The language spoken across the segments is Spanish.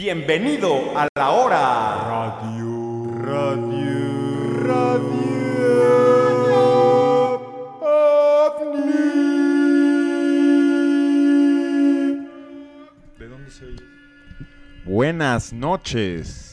Bienvenido a la hora radio. Radio. Radio. ovni. ¿De dónde se oye? Buenas noches.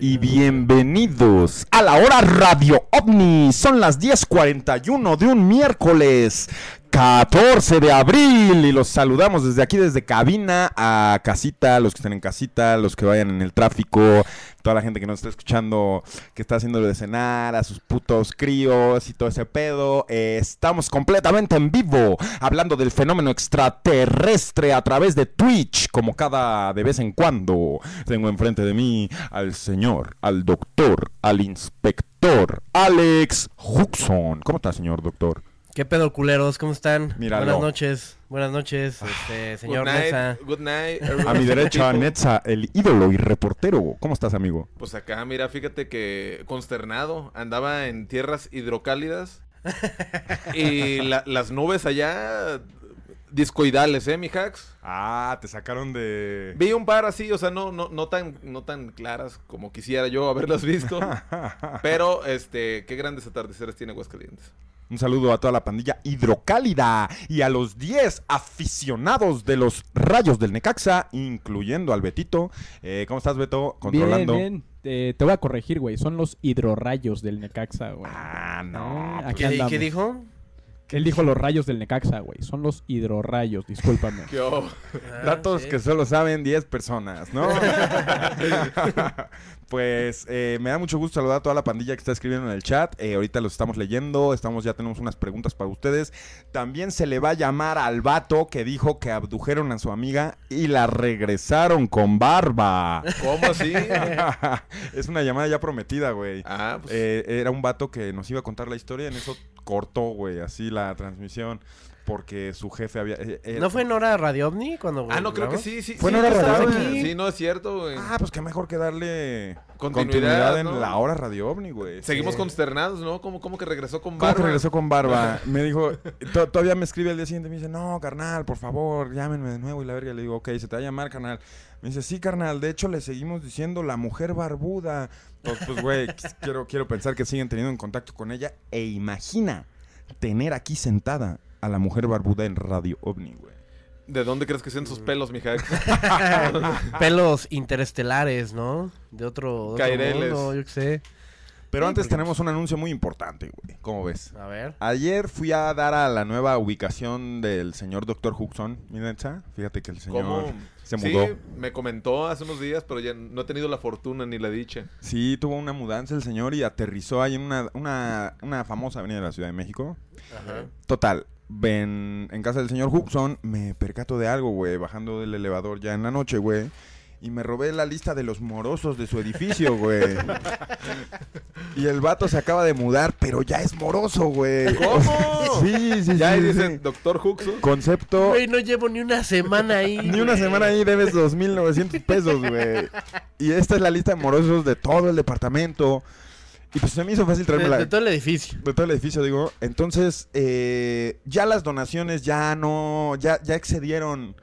Y bienvenidos a la hora Radio OVNI. Son las 10:41 de un miércoles 14 de abril. Y los saludamos desde aquí, desde cabina a casita, los que estén en casita, los que vayan en el tráfico, toda la gente que nos está escuchando, que está haciendo de cenar, a sus putos críos y todo ese pedo. Estamos completamente en vivo, hablando del fenómeno extraterrestre a través de Twitch, como cada de vez en cuando. Tengo enfrente de mí al señor, al doctor, al inspector, Alex Huxon. ¿Cómo está, señor doctor? ¿Qué pedo, culeros? ¿Cómo están? Míralo. Buenas noches. Buenas noches, este, señor good night, Mesa. Good night. A mi derecha, Netza, el ídolo y reportero. ¿Cómo estás, amigo? Pues acá, mira, fíjate que consternado. Andaba en tierras hidrocálidas. y la- las nubes allá discoidales, ¿eh, mi hacks? Ah, te sacaron de... Vi un par así, o sea, no, no, no tan, no tan claras como quisiera yo haberlas visto. pero, este, qué grandes atardeceres tiene Aguascalientes. Un saludo a toda la pandilla hidrocálida y a los 10 aficionados de los rayos del Necaxa, incluyendo al Betito. Eh, ¿Cómo estás, Beto? Controlando. Bien, bien. Eh, te voy a corregir, güey. Son los hidrorrayos del Necaxa, güey. Ah, no. Ah, aquí ¿Qué, andamos. qué dijo? Él dijo los rayos del Necaxa, güey. Son los hidrorrayos, discúlpame. Ah, Datos sí. que solo saben 10 personas, ¿no? pues eh, me da mucho gusto saludar a toda la pandilla que está escribiendo en el chat. Eh, ahorita los estamos leyendo, estamos ya tenemos unas preguntas para ustedes. También se le va a llamar al vato que dijo que abdujeron a su amiga y la regresaron con barba. ¿Cómo así? es una llamada ya prometida, güey. ah, pues. Eh, era un vato que nos iba a contar la historia, en eso cortó, güey, así la transmisión. Porque su jefe había... eh, eh, ¿No fue en hora Radio OVNI cuando ah, no, creo que sí, sí. Fue sí, en hora radio estaba. aquí. Sí, no es cierto, güey. Ah, pues qué mejor que darle Continuidad, continuidad, en ¿no? la hora Radio OVNI, güey. Seguimos Sí. consternados, ¿no? ¿Cómo, cómo que regresó con ¿Cómo barba? que regresó con barba? Me dijo, to- todavía me escribe el día siguiente, me dice, no, carnal, por favor, llámenme de nuevo. Y la verga le digo, ok, se te va a llamar, carnal. Me dice, sí, carnal, de hecho le seguimos diciendo la mujer barbuda. Pues, pues, güey, quiero, quiero pensar que siguen teniendo en contacto con ella. E imagina tener aquí sentada a la mujer barbuda en Radio OVNI, güey. ¿De dónde crees que sean sus pelos, mija? Pelos interestelares, ¿no? De otro, de otro Caireles. mundo, yo qué sé. Pero Sí, antes porque- tenemos un anuncio muy importante, güey. ¿Cómo ves? A ver. Ayer fui a dar a la nueva ubicación del señor Dr. Huxon, Minetza. Fíjate que el señor ¿Cómo? se Sí, mudó. me comentó hace unos días, pero ya no he tenido la fortuna ni la dicha. Sí, tuvo una mudanza el señor y aterrizó ahí en una, una, una famosa avenida de la Ciudad de México. Ajá. Total, ven, en casa del señor Huxon me percato de algo, güey, bajando del elevador ya en la noche, güey. Y me robé la lista de los morosos de su edificio, güey. y el vato se acaba de mudar, pero ya es moroso, güey. ¿Cómo? Sí, sí, Ya sí. ahí sí. dice Doctor Huxon. Concepto... Güey, no llevo ni una semana ahí. Ni una güey. semana ahí debes 2.900 pesos, güey. Y esta es la lista de morosos de todo el departamento. Y pues se me hizo fácil De, traerme la... de todo el edificio. de todo el edificio, digo. Entonces, eh, ya las donaciones ya no... Ya, ya excedieron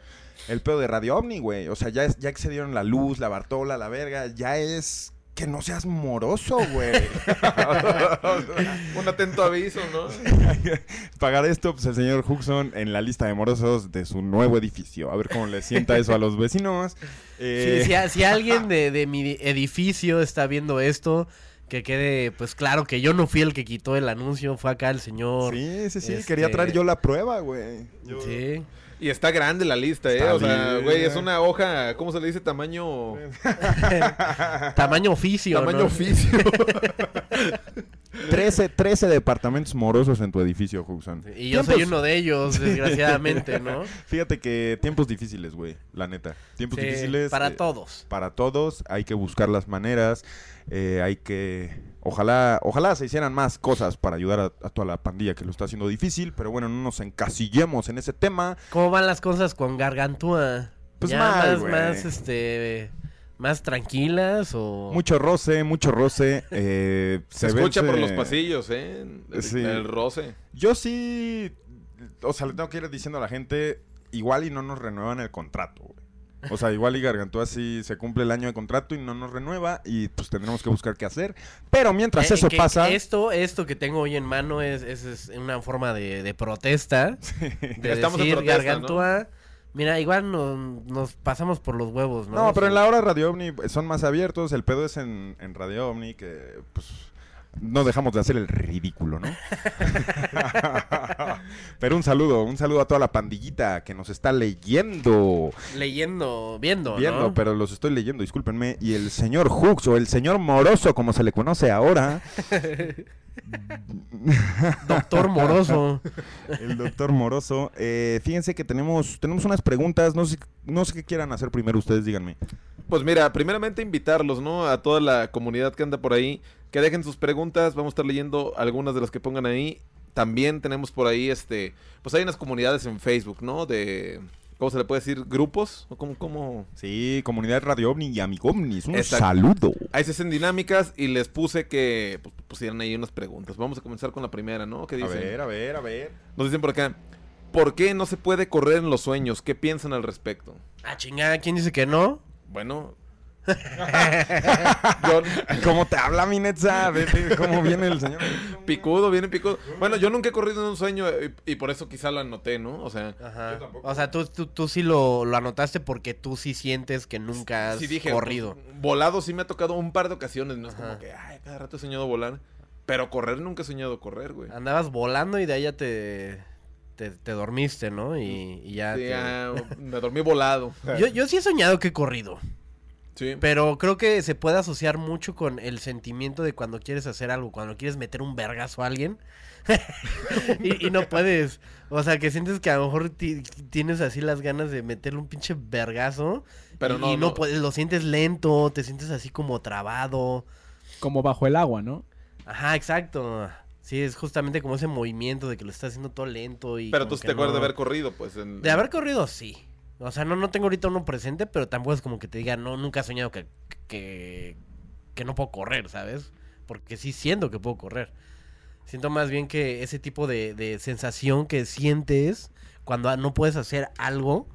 el pedo de Radio Omni, güey. O sea, ya, es- ya excedieron la luz, la Bartola, la verga. Ya es... Que no seas moroso, güey. Un atento aviso, ¿no? Pagar esto, pues el señor Huxon en la lista de morosos de su nuevo edificio. A ver cómo le sienta eso a los vecinos. Eh, Sí, si, a- si alguien de, de mi edificio está viendo esto, que quede pues claro que yo no fui el que quitó el anuncio, fue acá el señor. Sí, sí, sí. Este- Quería traer yo la prueba, güey. Yo- Sí. Y está grande la lista, ¿eh? Está o sea, bien. güey, es una hoja, ¿cómo se le dice? Tamaño... Tamaño oficio. Tamaño ¿no? oficio. 13, 13 departamentos morosos en tu edificio, Huxon. Y yo Tiempos- soy uno de ellos, desgraciadamente, ¿no? Fíjate que tiempos difíciles, güey, la neta. Tiempos Sí, difíciles. para eh, todos. Para todos, hay que buscar las maneras, eh, hay que... Ojalá, ojalá se hicieran más cosas para ayudar a, a toda la pandilla que lo está haciendo difícil, pero bueno, no nos encasillemos en ese tema. ¿Cómo van las cosas con Gargantúa? Pues ya mal, más, más, este, más tranquilas o... Mucho roce, mucho roce. eh, Se escucha por los pasillos, ¿eh? El, Sí. el roce. Yo sí, o sea, le tengo que ir diciendo a la gente, igual y no nos renuevan el contrato. O sea, igual y Gargantúa sí se cumple el año de contrato y no nos renueva y pues tendremos que buscar qué hacer. Pero mientras Eh, eso que pasa... Esto, esto que tengo hoy en mano es, es- es una forma de, de protesta. De Estamos en decir, protesta, Gargantúa. Mira, igual no- nos pasamos por los huevos, ¿no? No, pero Sí. en la hora Radio Omni son más abiertos. El pedo es en, en Radio Omni que, pues, no dejamos de hacer el ridículo, ¿no? pero un saludo, un saludo a toda la pandillita que nos está leyendo. Leyendo, viendo, Viendo, ¿no? pero los estoy leyendo, discúlpenme. Y el señor Hooks o el señor Moroso, como se le conoce ahora, Doctor Moroso. el doctor Moroso. eh, fíjense que tenemos, tenemos unas preguntas. No sé, no sé qué quieran hacer primero ustedes, díganme. Pues mira, primeramente invitarlos, ¿no? A toda la comunidad que anda por ahí, que dejen sus preguntas, vamos a estar leyendo algunas de las que pongan ahí. También tenemos por ahí, este, pues hay unas comunidades en Facebook, ¿no? De, ¿cómo se le puede decir? ¿Grupos? ¿O cómo, cómo? Sí, comunidad Radio Omni y Amigo Omnis. Un Exacto. saludo. Ahí se hacen dinámicas y les puse que pues, pusieran ahí unas preguntas. Vamos a comenzar con la primera, ¿no? ¿Qué A dicen? ver, a ver, a ver. Nos dicen por acá, ¿por qué no se puede correr en los sueños? ¿Qué piensan al respecto? Ah, chingada, ¿quién dice que no? Bueno... yo, ¿Cómo te habla mi Netza? ¿Cómo viene el señor? Picudo, viene picudo. Bueno, yo nunca he corrido en un sueño y, y por eso quizá lo anoté, ¿no? O sea, Ajá. O sea, tú, tú, tú sí lo, lo anotaste porque tú sí sientes que nunca has sí dije, corrido. pues, volado sí me ha tocado un par de ocasiones, no es Ajá. como que, ay, cada rato he soñado volar. Pero correr nunca he soñado correr, güey. Andabas volando y de ahí ya te, te, te dormiste, ¿no? Y, y ya Sí, te- ah, me dormí volado. Yo, yo sí he soñado que he corrido. Sí. Pero creo que se puede asociar mucho con el sentimiento de cuando quieres hacer algo, cuando quieres meter un vergazo a alguien y, y no puedes. O sea, que sientes que a lo mejor ti- tienes así las ganas de meterle un pinche vergazo. Pero y, no, y no no. puedes, lo sientes lento, te sientes así como trabado. Como bajo el agua, ¿no? Ajá, exacto. Sí, es justamente como ese movimiento de que lo estás haciendo todo lento y... Pero tú te acuerdas de haber corrido, pues. En, De haber corrido, sí. O sea, no, no tengo ahorita uno presente, pero tampoco es como que te diga, no, nunca he soñado que, que, que no puedo correr, ¿sabes? Porque sí siento que puedo correr. Siento más bien que ese tipo de, de sensación que sientes cuando no puedes hacer algo,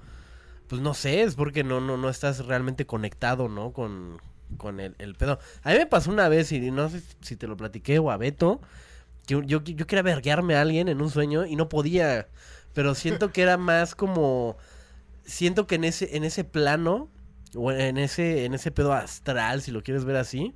pues no sé, es porque no, no, no estás realmente conectado, ¿no? Con, con el, el pedo. A mí me pasó una vez, y no sé si te lo platiqué o a Beto, que yo, yo quería verguearme a alguien en un sueño y no podía. Pero siento que era más como. Siento que en ese, en ese plano, o en ese, en ese pedo astral, si lo quieres ver así,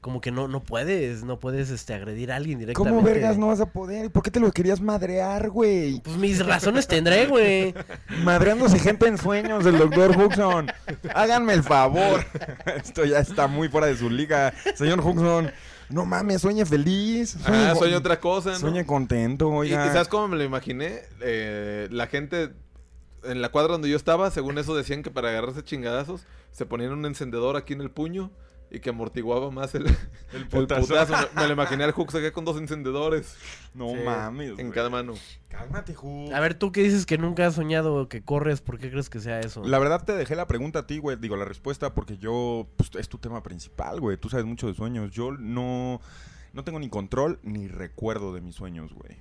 como que no, no puedes, no puedes este agredir a alguien directamente. ¿Cómo vergas no vas a poder? ¿Por qué te lo querías madrear, güey? Pues mis razones tendré, güey. Madreándose gente en sueños del doctor Huxon. Háganme el favor. Esto ya está muy fuera de su liga. Señor Huxon, no mames, sueñe feliz. Ah, con- soy otra cosa, ¿no? Sueñe contento, Y, y oiga. ¿sabes cómo me lo imaginé? Eh, la gente en la cuadra donde yo estaba, según eso decían que para agarrarse chingadazos se ponían un encendedor aquí en el puño y que amortiguaba más el, el putazo. putazo. Me, me lo imaginé al Hooks acá con dos encendedores No Sí. mames. en cada mano. Cálmate, Hux. A ver, tú que dices que nunca has soñado que corres, ¿por qué crees que sea eso? La verdad te dejé la pregunta a ti, güey. Digo, la respuesta porque yo... Pues, es tu tema principal, güey. Tú sabes mucho de sueños. Yo no... No tengo ni control ni recuerdo de mis sueños, güey.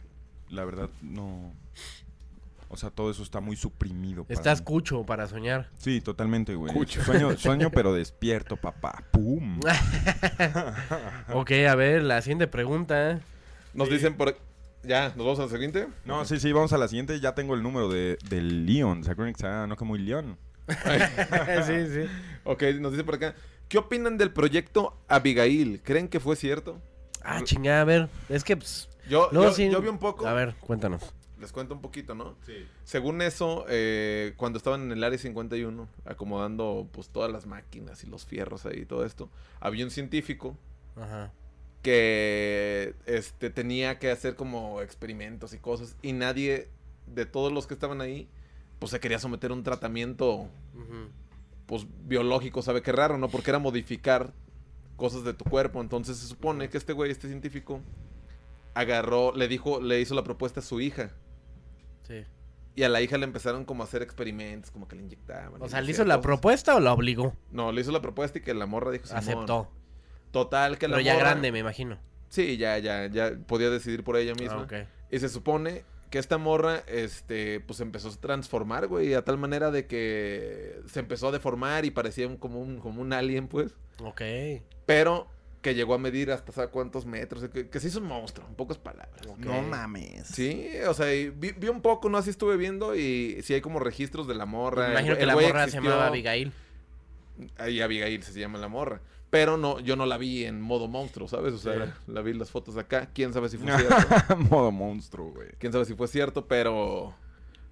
La verdad, no... O sea, todo eso está muy suprimido. para Estás mí. cucho para soñar. Sí, totalmente, güey. Cucho. Sueño, sueño, pero despierto, papá. ¡Pum! ok, a ver, la siguiente pregunta. Nos dicen por... Ya, ¿nos vamos al siguiente? No, sí, sí, vamos a la siguiente. Ya tengo el número de, del Leon. ¿Se acuerdan que no que muy Leon? sí, sí. Ok, nos dicen por acá. ¿Qué opinan del proyecto Abigail? ¿Creen que fue cierto? Ah, chingada, a ver. Es que, pues, Yo, yo, sí- yo vi un poco. A ver, cuéntanos. Les cuento un poquito, ¿no? Sí. Según eso, eh, cuando estaban en el área 51, acomodando pues todas las máquinas y los fierros ahí y todo esto, había un científico Ajá. que este, tenía que hacer como experimentos y cosas y nadie de todos los que estaban ahí pues se quería someter a un tratamiento pues biológico, sabe qué raro, ¿no? Porque era modificar cosas de tu cuerpo. Entonces se supone que este güey, este científico, agarró, le dijo, le hizo la propuesta a su hija. Sí. Y a la hija le empezaron como a hacer experimentos, como que le inyectaban. O sea, ¿le hizo la cosas. propuesta o la obligó? No, le hizo la propuesta y que la morra dijo. Aceptó. Total, que la Pero ya morra- grande, me imagino. Sí, ya, ya, ya podía decidir por ella misma. Ah, ok. Y se supone que esta morra, este, pues empezó a transformar, güey, a tal manera de que se empezó a deformar y parecía un- como, un, como un alien, pues. Ok. Pero que llegó a medir hasta ¿sabe cuántos metros, que, que se hizo un monstruo, en pocas palabras. No mames. Sí, o sea, y vi, vi un poco, no así estuve viendo y sí hay como registros de la morra. Me imagino el que la morra se llamaba Abigail. Ahí Abigail se llama la morra. Pero no, yo no la vi en modo monstruo, ¿sabes? O sea, Sí. la, la vi en las fotos de acá. Quién sabe si fue cierto. Modo monstruo, güey. Quién sabe si fue cierto, pero.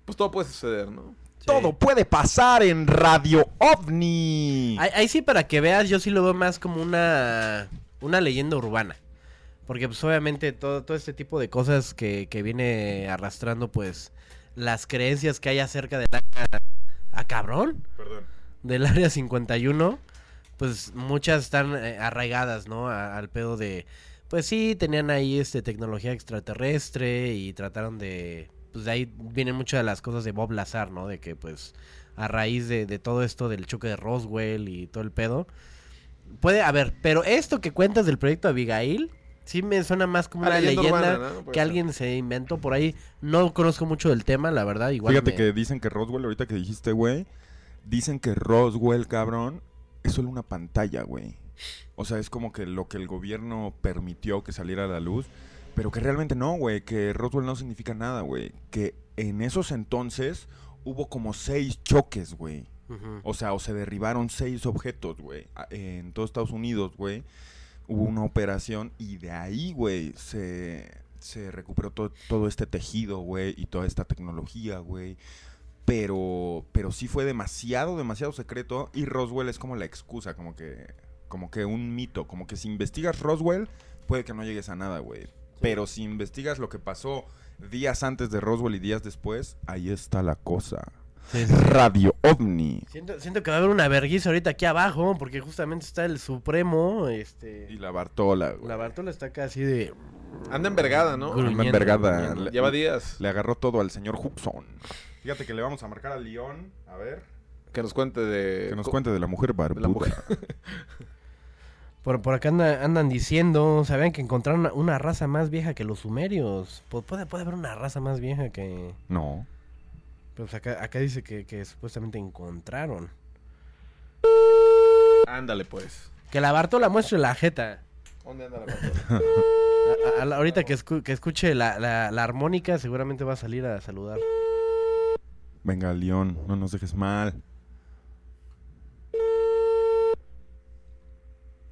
Pues todo puede suceder, ¿no? Sí. Todo puede pasar en Radio OVNI. Ahí, ahí sí, para que veas, yo sí lo veo más como una, una leyenda urbana. Porque pues obviamente todo, todo este tipo de cosas que, que viene arrastrando pues las creencias que hay acerca del área... ¡Ah, cabrón! Perdón. Del área 51, pues muchas están eh, arraigadas, ¿no? A- al pedo de... Pues sí, tenían ahí este tecnología extraterrestre y trataron de... Pues de ahí vienen muchas de las cosas de Bob Lazar, ¿no? De que pues a raíz de, de todo esto del choque de Roswell y todo el pedo. Puede, a ver, pero esto que cuentas del proyecto Abigail, sí me suena más como Ah, una leyenda leyenda, urbana, ¿no? Puede que ser. alguien se inventó por ahí. No conozco mucho del tema, la verdad. Igual Fíjate me- que dicen que Roswell, ahorita que dijiste, güey, dicen que Roswell, cabrón, es solo una pantalla, güey. O sea, es como que lo que el gobierno permitió que saliera a la luz, pero que realmente no, güey, que Roswell no significa nada, güey. Que en esos entonces hubo como seis choques, güey. O sea, o se derribaron seis objetos, güey. En todo Estados Unidos, güey. Hubo una operación y de ahí, güey, se, se recuperó to- todo este tejido, güey, y toda esta tecnología, güey. Pero, pero sí fue demasiado, demasiado secreto. Y Roswell es como la excusa, como que, como que un mito. Como que si investigas Roswell, puede que no llegues a nada, güey. Pero si investigas lo que pasó días antes de Roswell y días después, ahí está la cosa. Sí, sí. Radio OVNI. Siento, siento que va a haber una vergüenza ahorita aquí abajo, porque justamente está el Supremo, este... Y la Bartola, güey. La Bartola está acá así de... Anda envergada, ¿no? Gruñendo, Anda envergada. Le- Lleva días. Le agarró todo al señor Huxon. Fíjate que le vamos a marcar a León. A ver. Que nos cuente de. Que nos cuente de la mujer barbuda. mujer. Por, por acá anda- andan diciendo, ¿sabían que encontraron una, una raza más vieja que los sumerios? Pu- Puede, puede haber una raza más vieja que... No. Pues acá, acá dice que, que supuestamente encontraron. Ándale, pues. Que la Bartola muestre la jeta. ¿Dónde anda la Bartola? A- a- a la- ahorita que, escu- que escuche la, la- la armónica, seguramente va a salir a saludar. Venga, León, no nos dejes mal.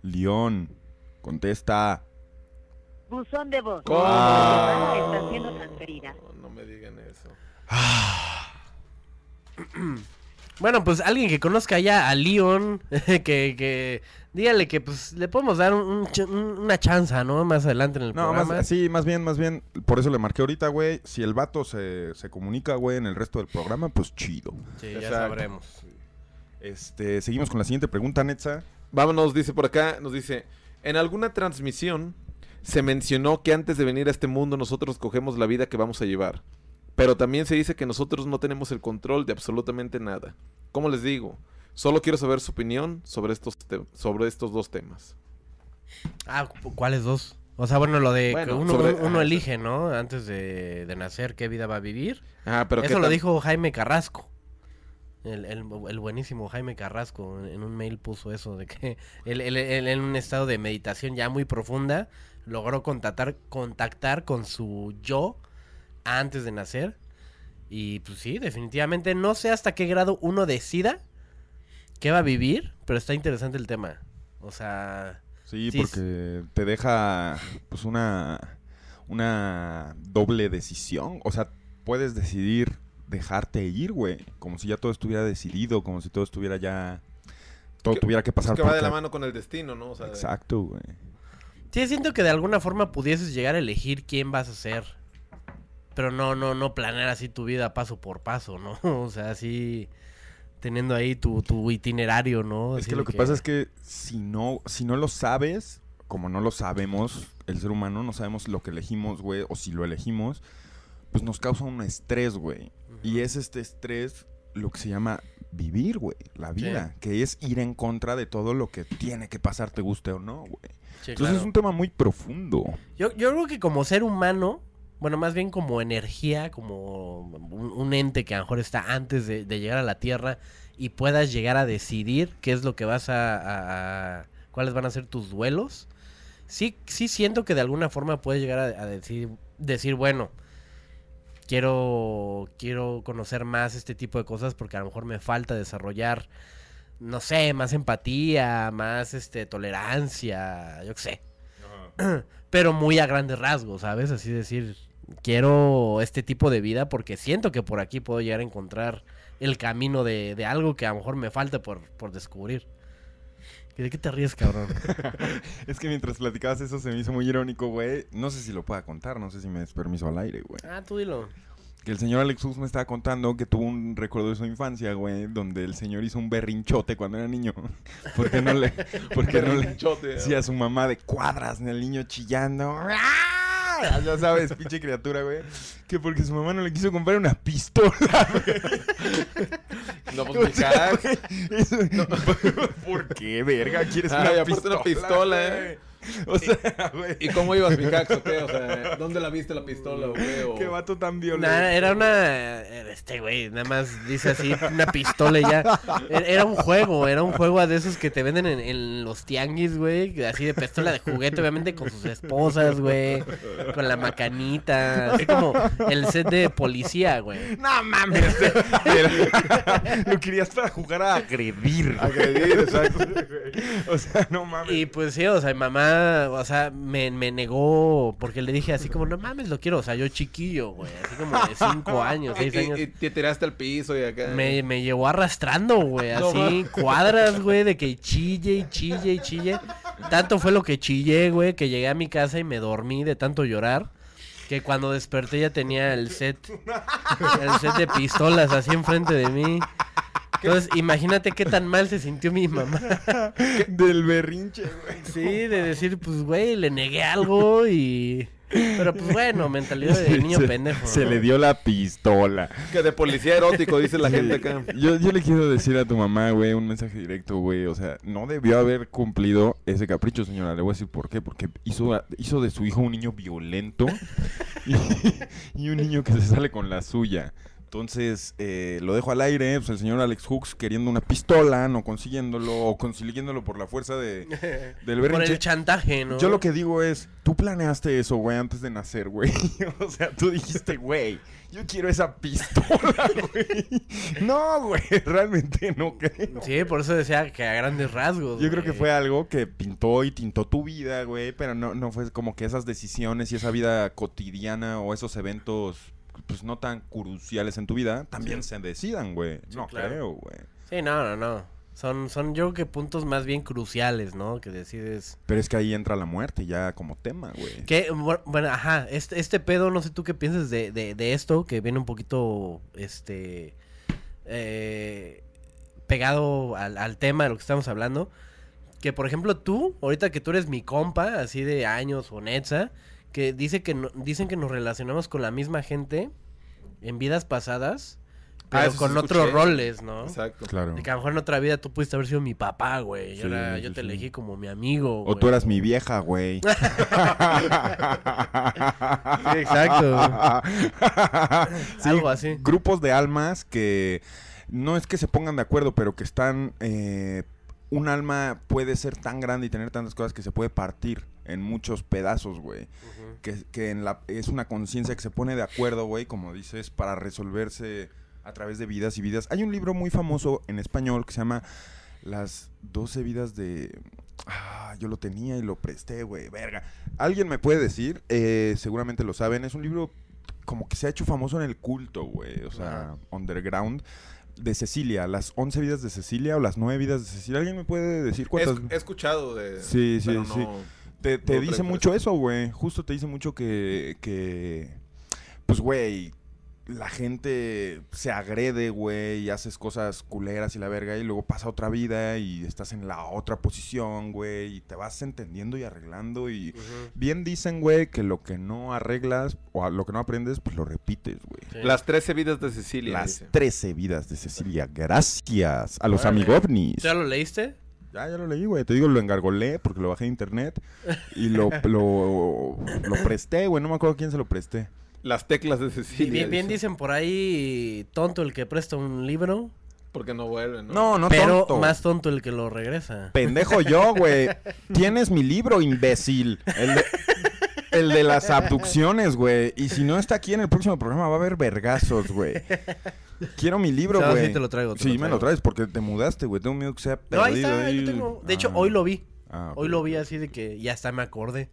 León, contesta. Buzón de voz. Está siendo transferida. No, no me digan eso. Bueno, pues alguien que conozca ya a Leon, que, que dígale que pues le podemos dar un- un una chanza, ¿no? Más adelante en el No, programa. más, sí, más bien, más bien. Por eso le marqué ahorita, güey. Si el vato se, se comunica, güey, en el resto del programa, pues chido. Sí, ya sabremos. Este, seguimos con la siguiente pregunta, Netza. Vámonos, dice por acá, nos dice, en alguna transmisión se mencionó que antes de venir a este mundo nosotros cogemos la vida que vamos a llevar. Pero también se dice que nosotros no tenemos el control de absolutamente nada. ¿Cómo les digo? Solo quiero saber su opinión sobre estos, sobre estos dos temas. Ah, cu- ¿cuáles dos? O sea, bueno, lo de Bueno, que uno, sobre- uno ajá, elige, ¿no? Antes de, de nacer, qué vida va a vivir. Ah, pero ¿qué Eso lo dijo Jaime Carrasco. El, el- el buenísimo Jaime Carrasco en, un mail puso eso, de que él, él- él en un estado de meditación ya muy profunda logró contactar, contactar con su yo antes de nacer. Y pues sí, definitivamente no sé hasta qué grado uno decida qué va a vivir, pero está interesante el tema. O sea, Sí, Sí, porque te deja pues una una doble decisión, o sea, puedes decidir dejarte ir, güey, como si ya todo estuviera decidido, como si todo estuviera ya todo Que- tuviera que Es pasar que por va de la mano con el destino, ¿no? O sea, de- Exacto, güey. sí siento que de alguna forma pudieses llegar a elegir quién vas a ser. Pero no, no, no planear así tu vida paso por paso, ¿no? O sea, así teniendo ahí tu, tu itinerario, ¿no? Es que lo que pasa es que si no si no lo sabes, como no lo sabemos, el ser humano no sabemos lo que elegimos, güey, o si lo elegimos, pues nos causa un estrés, güey. Y es este estrés lo que se llama vivir, güey, la vida, que es ir en contra de todo lo que tiene que pasar, te guste o no, güey. Sí, Entonces claro. es un tema muy profundo. yo, yo creo que como ser humano, bueno, más bien como energía, como un, un ente que a lo mejor está antes de, de llegar a la Tierra y puedas llegar a decidir qué es lo que vas a, a- a- cuáles van a ser tus duelos. Sí, sí siento que de alguna forma puedes llegar a, a decir, decir, bueno, quiero, quiero conocer más este tipo de cosas porque a lo mejor me falta desarrollar, no sé, más empatía, más este tolerancia, yo qué sé. Pero muy a grandes rasgos, ¿sabes? Así decir, quiero este tipo de vida porque siento que por aquí puedo llegar a encontrar el camino de, de algo que a lo mejor me falta por, por descubrir. ¿Y ¿De qué te ríes, cabrón? Es que mientras platicabas eso se me hizo muy irónico, güey. No sé si lo pueda contar, no sé si me des permiso al aire, güey. ah, tú dilo. Que el señor Alexus me estaba contando que tuvo un recuerdo de su infancia, güey, donde el señor hizo un berrinchote cuando era niño. Porque no le, porque no le, Berrinchote, sí, a su mamá de cuadras, el niño chillando. ¡Ah! Ya sabes, pinche criatura, güey. Que porque su mamá no le quiso comprar una pistola, güey. No, pues cax. Eso- ¿Por qué, verga? ¿Quieres Ay, una pistola? una pistola, güey? ¿eh? O sea, güey. ¿Y cómo ibas, mi cax, o qué? O sea, ¿dónde la viste la pistola, qué? O- Qué vato tan violento. Nah, era una. Este güey, nada más dice así, una pistola y ya. Era era un juego, era un juego de esos que te venden en, en los tianguis, güey. Así de pistola de juguete, obviamente con sus esposas, güey. Con la macanita. Así como el set de policía, güey. No mames. Lo querías para jugar a agredir. Agredir, exacto. O sea, no mames. Y pues sí, o sea, mi mamá, o sea, me, me negó porque le dije así como, no mames, lo quiero. O sea, yo chiquillo, güey. Así como de cinco años, Y, seis años. y- y te tiraste al piso y acá. Me, me llevó arrastrando, güey, No así, cuadras, güey, de que chille y chille y chille. Tanto fue lo que chillé, güey, que llegué a mi casa y me dormí de tanto llorar. Que cuando desperté ya tenía el set, el set de pistolas así enfrente de mí. Entonces, imagínate qué tan mal se sintió mi mamá. Del berrinche, güey. Sí, de decir, pues, güey, le negué algo y... Pero, pues, bueno, mentalidad de niño se, pendejo. Se ¿no? le dio la pistola. Que de policía erótico, dice la gente acá. Yo, yo le quiero decir a tu mamá, güey, un mensaje directo, güey. O sea, no debió haber cumplido ese capricho, señora. Le voy a decir por qué. Porque hizo, hizo de su hijo un niño violento y, y un niño que se sale con la suya. Entonces, eh, lo dejo al aire. Pues el señor Alex Hooks queriendo una pistola, no consiguiéndolo, o consiguiéndolo por la fuerza de, del Por berrinche. el chantaje, ¿no? Yo lo que digo es, tú planeaste eso, güey, antes de nacer, güey. o sea, tú dijiste, güey, yo quiero esa pistola, güey. No, güey, realmente no creo. Sí, por eso decía que a grandes rasgos. Yo creo que fue algo que pintó y tintó tu vida, güey, pero no, no fue como que esas decisiones y esa vida cotidiana o esos eventos, pues no tan cruciales en tu vida, también se decidan, güey. Sí, no claro. creo, güey. Sí, no, no, no. Son, son yo creo que puntos más bien cruciales, ¿no? Que decides... Pero es que ahí entra la muerte ya como tema, güey. Que, bu- bueno, ajá, este, este pedo, no sé tú qué piensas de, de, de esto, que viene un poquito, este, eh, pegado al, al tema de lo que estamos hablando. Que, por ejemplo, tú, ahorita que tú eres mi compa, así de años o Netza, que dice que no- dicen que nos relacionamos con la misma gente en vidas pasadas, Ah, pero con escuché. otros roles, ¿no? Exacto. De Claro. que a lo mejor en otra vida tú pudiste haber sido mi papá, güey. Y Sí, ahora sí, yo te sí. elegí como mi amigo, O güey. tú eras mi vieja, güey. Sí, exacto. Sí, Algo así. Grupos de almas que no es que se pongan de acuerdo, pero que están... eh, un alma puede ser tan grande y tener tantas cosas que se puede partir en muchos pedazos, güey. Que, que en la, es una conciencia que se pone de acuerdo, güey, como dices, para resolverse a través de vidas y vidas. Hay un libro muy famoso en español que se llama Las 12 vidas de... Ah, yo lo tenía y lo presté, güey, verga. ¿Alguien me puede decir? Eh, seguramente lo saben. Es un libro como que se ha hecho famoso en el culto, güey. O sea, underground. De Cecilia, las 11 vidas de Cecilia o las 9 vidas de Cecilia. ¿Alguien me puede decir He, cuántas? he escuchado de. Sí, sí, pero sí. no- Te, te No dice mucho eso, güey. Justo te dice mucho que, que pues, güey, la gente se agrede, güey, y haces cosas culeras y la verga, y luego pasa otra vida y estás en la otra posición, güey, y te vas entendiendo y arreglando. Y bien dicen, güey, que lo que no arreglas o a lo que no aprendes, pues lo repites, güey. Sí. Las 13 vidas de Cecilia. Las dice. 13 vidas de Cecilia. Gracias a los amigovnis. ¿Ya lo leíste? Ya, ya lo leí, güey. Te digo, lo engargolé porque lo bajé de internet y lo, lo, lo presté, güey. No me acuerdo a quién se lo presté. Las teclas de Sí, Cecilia. bien, bien dice, dicen por ahí, tonto el que presta un libro, Porque no vuelven, ¿no? No, no pero tonto. más tonto el que lo regresa. Pendejo yo, güey. Tienes mi libro, imbécil. El de, el de las abducciones, güey. Y si no está aquí en el próximo programa, va a haber vergazos, güey. Quiero mi libro, güey. sí te lo traigo, te Sí, lo me lo traes porque te mudaste, güey. Tengo miedo que sea No, ahí está, ahí lo tengo. De hecho, Ah. hoy lo vi. Ah. Hoy lo vi así de que ya hasta me acordé.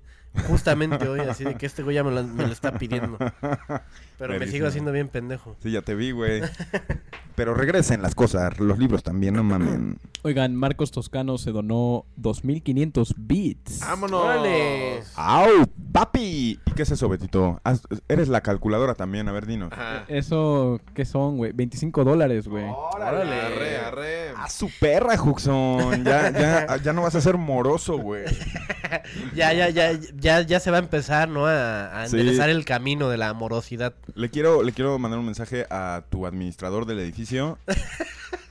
Justamente hoy, así de que este güey ya me lo, me lo está pidiendo. Pero me sigo haciendo bien pendejo. Sí, ya te vi, güey. Pero regresen las cosas, los libros también, no mamen. Oigan, Marcos Toscano se donó 2500 bits. ¡Vámonos! Órale. ¡Au, papi! ¿Y qué es eso, Betito? Haz- eres la calculadora también, a ver, dinos. Ajá. Eso, ¿qué son, güey? 25 dólares, güey. Órale. Arre, arre. ¡A su perra, Juxon! Ya, ya, ya no vas a ser moroso, güey. Ya, ya, ya, ya, ya se va a empezar, ¿no? A, a Sí. enderezar el camino de la amorosidad. Le quiero, le quiero mandar un mensaje a tu administrador del edificio.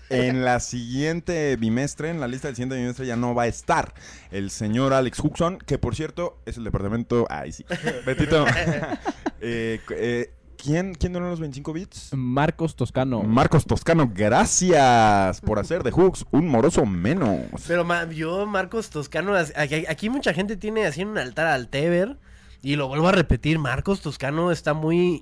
En la siguiente bimestre, en la lista del siguiente bimestre, ya no va a estar el señor Alex Huxon, que por cierto es el departamento. Ay, sí. Betito. eh, eh, ¿quién, ¿Quién donó los 25 bits? Marcos Toscano. Marcos Toscano, gracias por hacer de Hux un moroso menos. Pero ma- yo, Marcos Toscano, aquí, aquí mucha gente tiene así un altar al Teber. Y lo vuelvo a repetir, Marcos Toscano está muy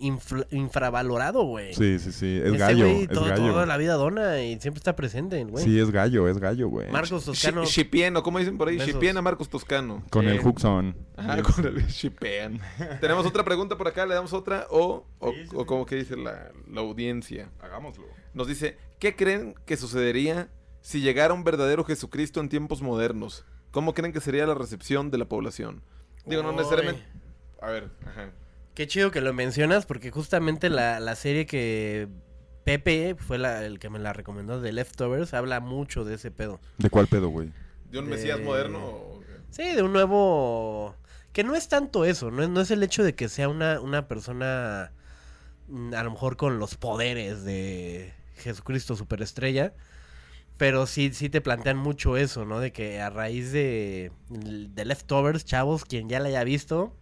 infravalorado, güey. Sí, sí, sí, es Ese gallo, güey es todo- gallo. Toda la vida dona y siempre está presente, el güey. Sí, es gallo, es gallo, güey. Marcos Toscano. Shi- Shipean, ¿o cómo dicen por ahí? Shipean a Marcos Toscano. Con el Sí. Huxon. Ajá, con el shipean. Tenemos otra pregunta por acá, le damos otra o, o, Sí, sí, o sí. como que dice la, la audiencia. Hagámoslo. Nos dice, ¿qué creen que sucedería si llegara un verdadero Jesucristo en tiempos modernos? ¿Cómo creen que sería la recepción de la población? Digo, no necesariamente... A ver, ajá. Qué chido que lo mencionas porque justamente la, la serie que Pepe fue la- el que me la recomendó de Leftovers habla mucho de ese pedo. ¿De cuál pedo, güey? ¿De un De- Mesías moderno? o? Sí, de un nuevo... Que no es tanto eso, no es, no es el hecho de que sea una, una persona mm, a lo mejor con los poderes de Jesucristo superestrella, pero sí, sí te plantean mucho eso, ¿no? De que a raíz de, de Leftovers, chavos, quien ya la haya visto,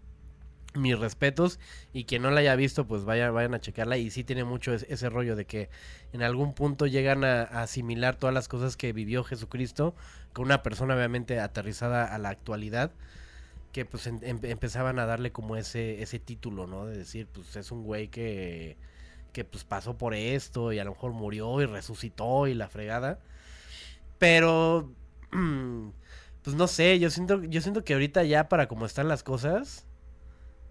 mis respetos, y quien no la haya visto, pues vaya, vayan a checarla, y sí tiene mucho es- ese rollo de que en algún punto llegan a, asimilar todas las cosas que vivió Jesucristo con una persona obviamente aterrizada a la actualidad que pues em- empezaban a darle como ese ese título, ¿no? De decir, pues es un güey que que pues pasó por esto y a lo mejor murió y resucitó y la fregada. Pero pues no sé, yo siento yo siento que ahorita ya para como están las cosas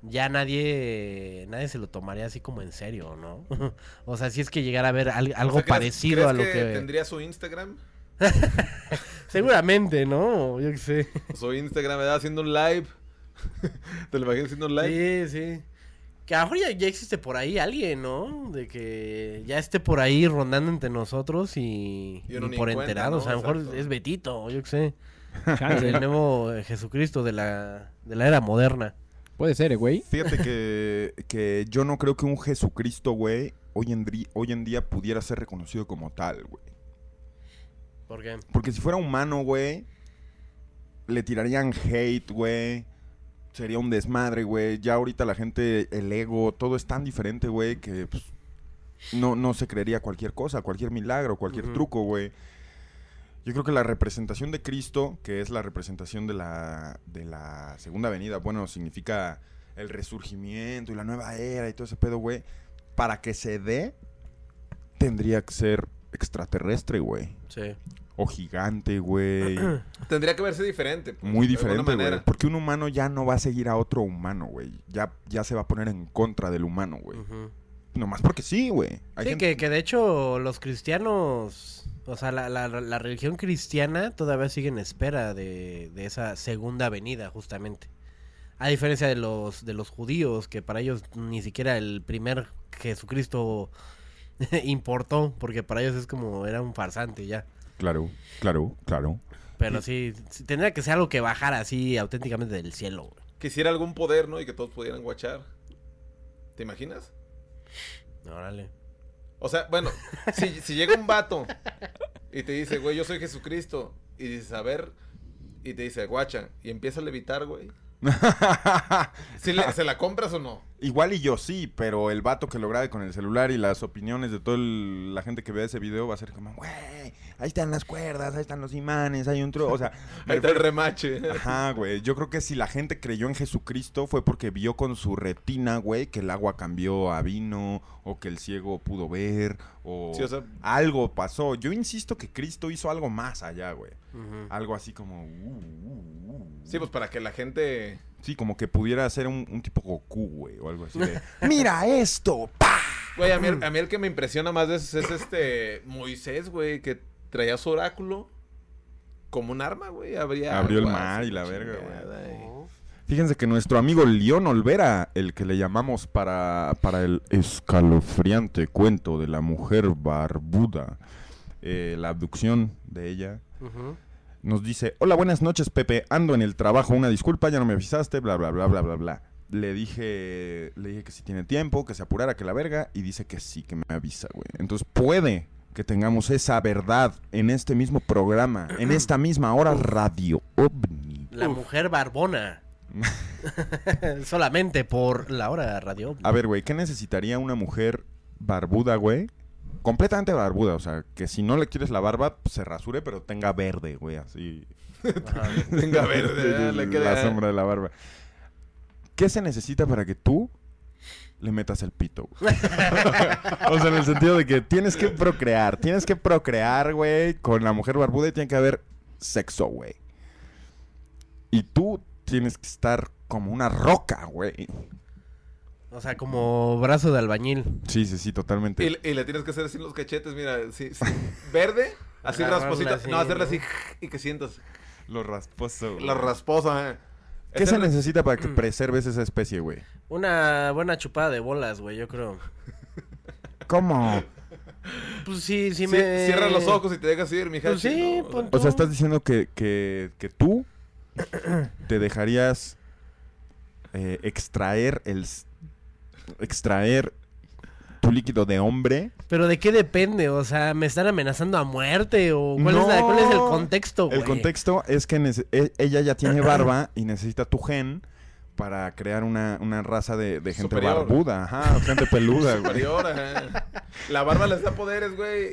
ya nadie nadie se lo tomaría así como en serio, ¿no? o sea, si es que llegara a ver al- algo O sea, ¿crees- parecido a lo que, tendría su Instagram? seguramente, ¿no? Yo qué sé. Su Instagram, ¿verdad? Haciendo un live. ¿Te lo imaginas haciendo un live? Sí, sí. Que a lo mejor ya, ya existe por ahí alguien, ¿no? De que ya esté por ahí rondando entre nosotros y, por enterados. ¿no? A lo mejor Exacto. es Betito, o yo qué sé. El nuevo Jesucristo de la, de la era moderna. Puede ser, eh, güey. Fíjate que, que yo no creo que un Jesucristo, güey, hoy en, dri- hoy en día pudiera ser reconocido como tal, güey. ¿Por qué? Porque si fuera humano, güey, le tirarían hate, güey. Sería un desmadre, güey. Ya ahorita la gente, el ego, todo es tan diferente, güey, que pues, no, no se creería cualquier cosa, cualquier milagro, cualquier truco, güey. Yo creo que la representación de Cristo, que es la representación de la, de la segunda venida, bueno, significa el resurgimiento y la nueva era y todo ese pedo, güey. Para que se dé, tendría que ser extraterrestre, güey. Sí. O gigante, güey. Tendría que verse diferente. pues, Muy diferente, güey. Porque un humano ya no va a seguir a otro humano, güey. Ya, ya se va a poner en contra del humano, güey. Ujú. Nomás porque sí, güey. Hay Sí, gente- que, que de hecho los cristianos, o sea, la, la, la religión cristiana todavía sigue en espera de, de esa segunda venida, justamente. A diferencia de los, de los judíos, que para ellos ni siquiera el primer Jesucristo importó, porque para ellos es como, era un farsante ya. Claro, claro, claro. Pero sí, sí, tendría que ser algo que bajara así auténticamente del cielo. güey. Quisiera algún poder, ¿no? Y que todos pudieran guachar. ¿Te imaginas? Órale. O sea, bueno, si, si llega un vato y te dice, güey, yo soy Jesucristo, y dices, a ver, y te dice, guacha, y empieza a levitar, güey. ¿Sí le- ¿Se la compras o no? Igual y yo sí, pero el vato que lo grabe con el celular y las opiniones de toda la gente que vea ese video va a ser como, güey, ahí están las cuerdas, ahí están los imanes, hay un tro... O sea, Ahí está el remache. Ajá, güey. Yo creo que si la gente creyó en Jesucristo fue porque vio con su retina, güey, que el agua cambió a vino, o que el ciego pudo ver, o, Sí, o sea- algo pasó. Yo insisto que Cristo hizo algo más allá, güey. Algo así como... uh, uh, uh. Sí, pues para que la gente... Sí, como que pudiera ser un, un tipo Goku, güey, o algo así de... ¡Mira esto! ¡Pa! Güey, a mí, a mí el que me impresiona más es, es este Moisés, güey, que traía su oráculo como un arma, güey. Abría Abrió el mar y la verga, güey. Fíjense que nuestro amigo León Olvera, el que le llamamos para, para el escalofriante cuento de la mujer barbuda, eh, la abducción de ella, Ujú. Nos dice, hola, buenas noches, Pepe, ando en el trabajo, una disculpa, ya no me avisaste, bla, bla, bla, bla, bla, bla. Le dije, le dije que si tiene tiempo, que se apurara, que la verga, y dice que sí, que me avisa, güey. Entonces puede que tengamos esa verdad en este mismo programa, en esta misma hora Radio OVNI. La mujer barbona. Solamente por la hora radio. A ver, güey, ¿qué necesitaría una mujer barbuda, güey? Completamente barbuda, o sea, que si no le quieres la barba, pues, se rasure, pero tenga verde, güey, así. Ajá. Venga, verde, le queda... La sombra de la barba. ¿Qué se necesita para que tú le metas el pito, güey? o sea, en el sentido de que tienes que procrear, tienes que procrear, güey, con la mujer barbuda y tiene que haber sexo, güey. Y tú tienes que estar como una roca, güey. O sea, como brazo de albañil. Sí, sí, sí, totalmente. Y, y le tienes que hacer así los cachetes, mira, sí, sí. verde, así rasposita. así, no, hacerle ¿no? así y que sientas Lo rasposo. güey. la rasposa. eh. ¿Qué se necesita para que preserves esa especie, güey? Una buena chupada de bolas, güey, yo creo. ¿Cómo? Pues sí, sí me... Cierra los ojos y te dejas ir, mija. Pues sí, no, pon- O sea, estás diciendo que, que, que tú te dejarías eh, extraer el extraer tu líquido de hombre. Pero ¿de qué depende? O sea, ¿me están amenazando a muerte? ¿O cuál, es, la- cuál es el contexto, güey? El contexto es que e- ella ya tiene barba y necesita tu gen para crear una, una raza de, de gente Superior. barbuda, ajá, gente peluda, güey. Superior, ajá. La barba les da poderes, güey,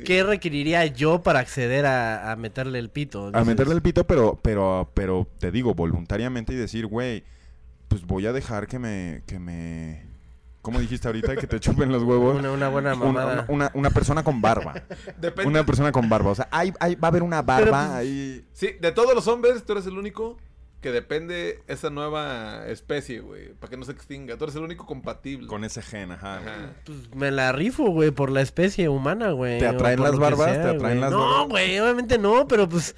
y... ¿Qué requeriría yo para acceder a, a meterle el pito? A meterle el pito, pero, pero, pero te digo, voluntariamente y decir, güey, pues voy a dejar que me, que me, ¿cómo dijiste ahorita? Que te chupen los huevos. Una, una buena mamada. una- una persona con barba. Depende. Una persona con barba. O sea, hay, hay- va a haber una barba pues, ahí. Sí, de todos los hombres, tú eres el único que depende esa nueva especie, güey, para que no se extinga. Tú eres el único compatible. Con ese gen, ajá. Pues me la rifo, güey, por la especie humana, güey. ¿Te atraen las barbas? sea, ¿Te atraen güey. las No, barbas? güey, obviamente no, pero pues...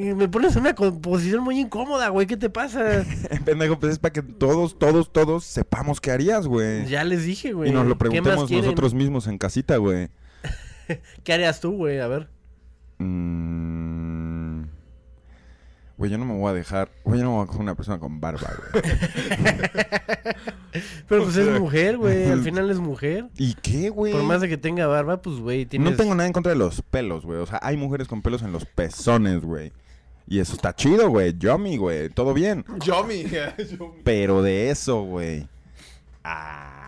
y me pones en una composición muy incómoda, güey. ¿Qué te pasa? Pendejo, pues es para que todos, todos, todos sepamos qué harías, güey. ya les dije, güey. Y nos lo ¿Qué más preguntemos nosotros mismos en casita, güey. ¿Qué harías tú, güey? A ver. Mm. Güey, yo no me voy a dejar. Güey, yo no me voy a coger una persona con barba, güey. Pero pues es mujer, güey. Al final es mujer. ¿Y qué, güey? Por más de que tenga barba, pues, güey, tienes... No tengo nada en contra de los pelos, güey. O sea, hay mujeres con pelos en los pezones, güey. Y eso está chido, güey. Yummy, güey. Todo bien. Yomi. Yomi. Pero de eso, güey. A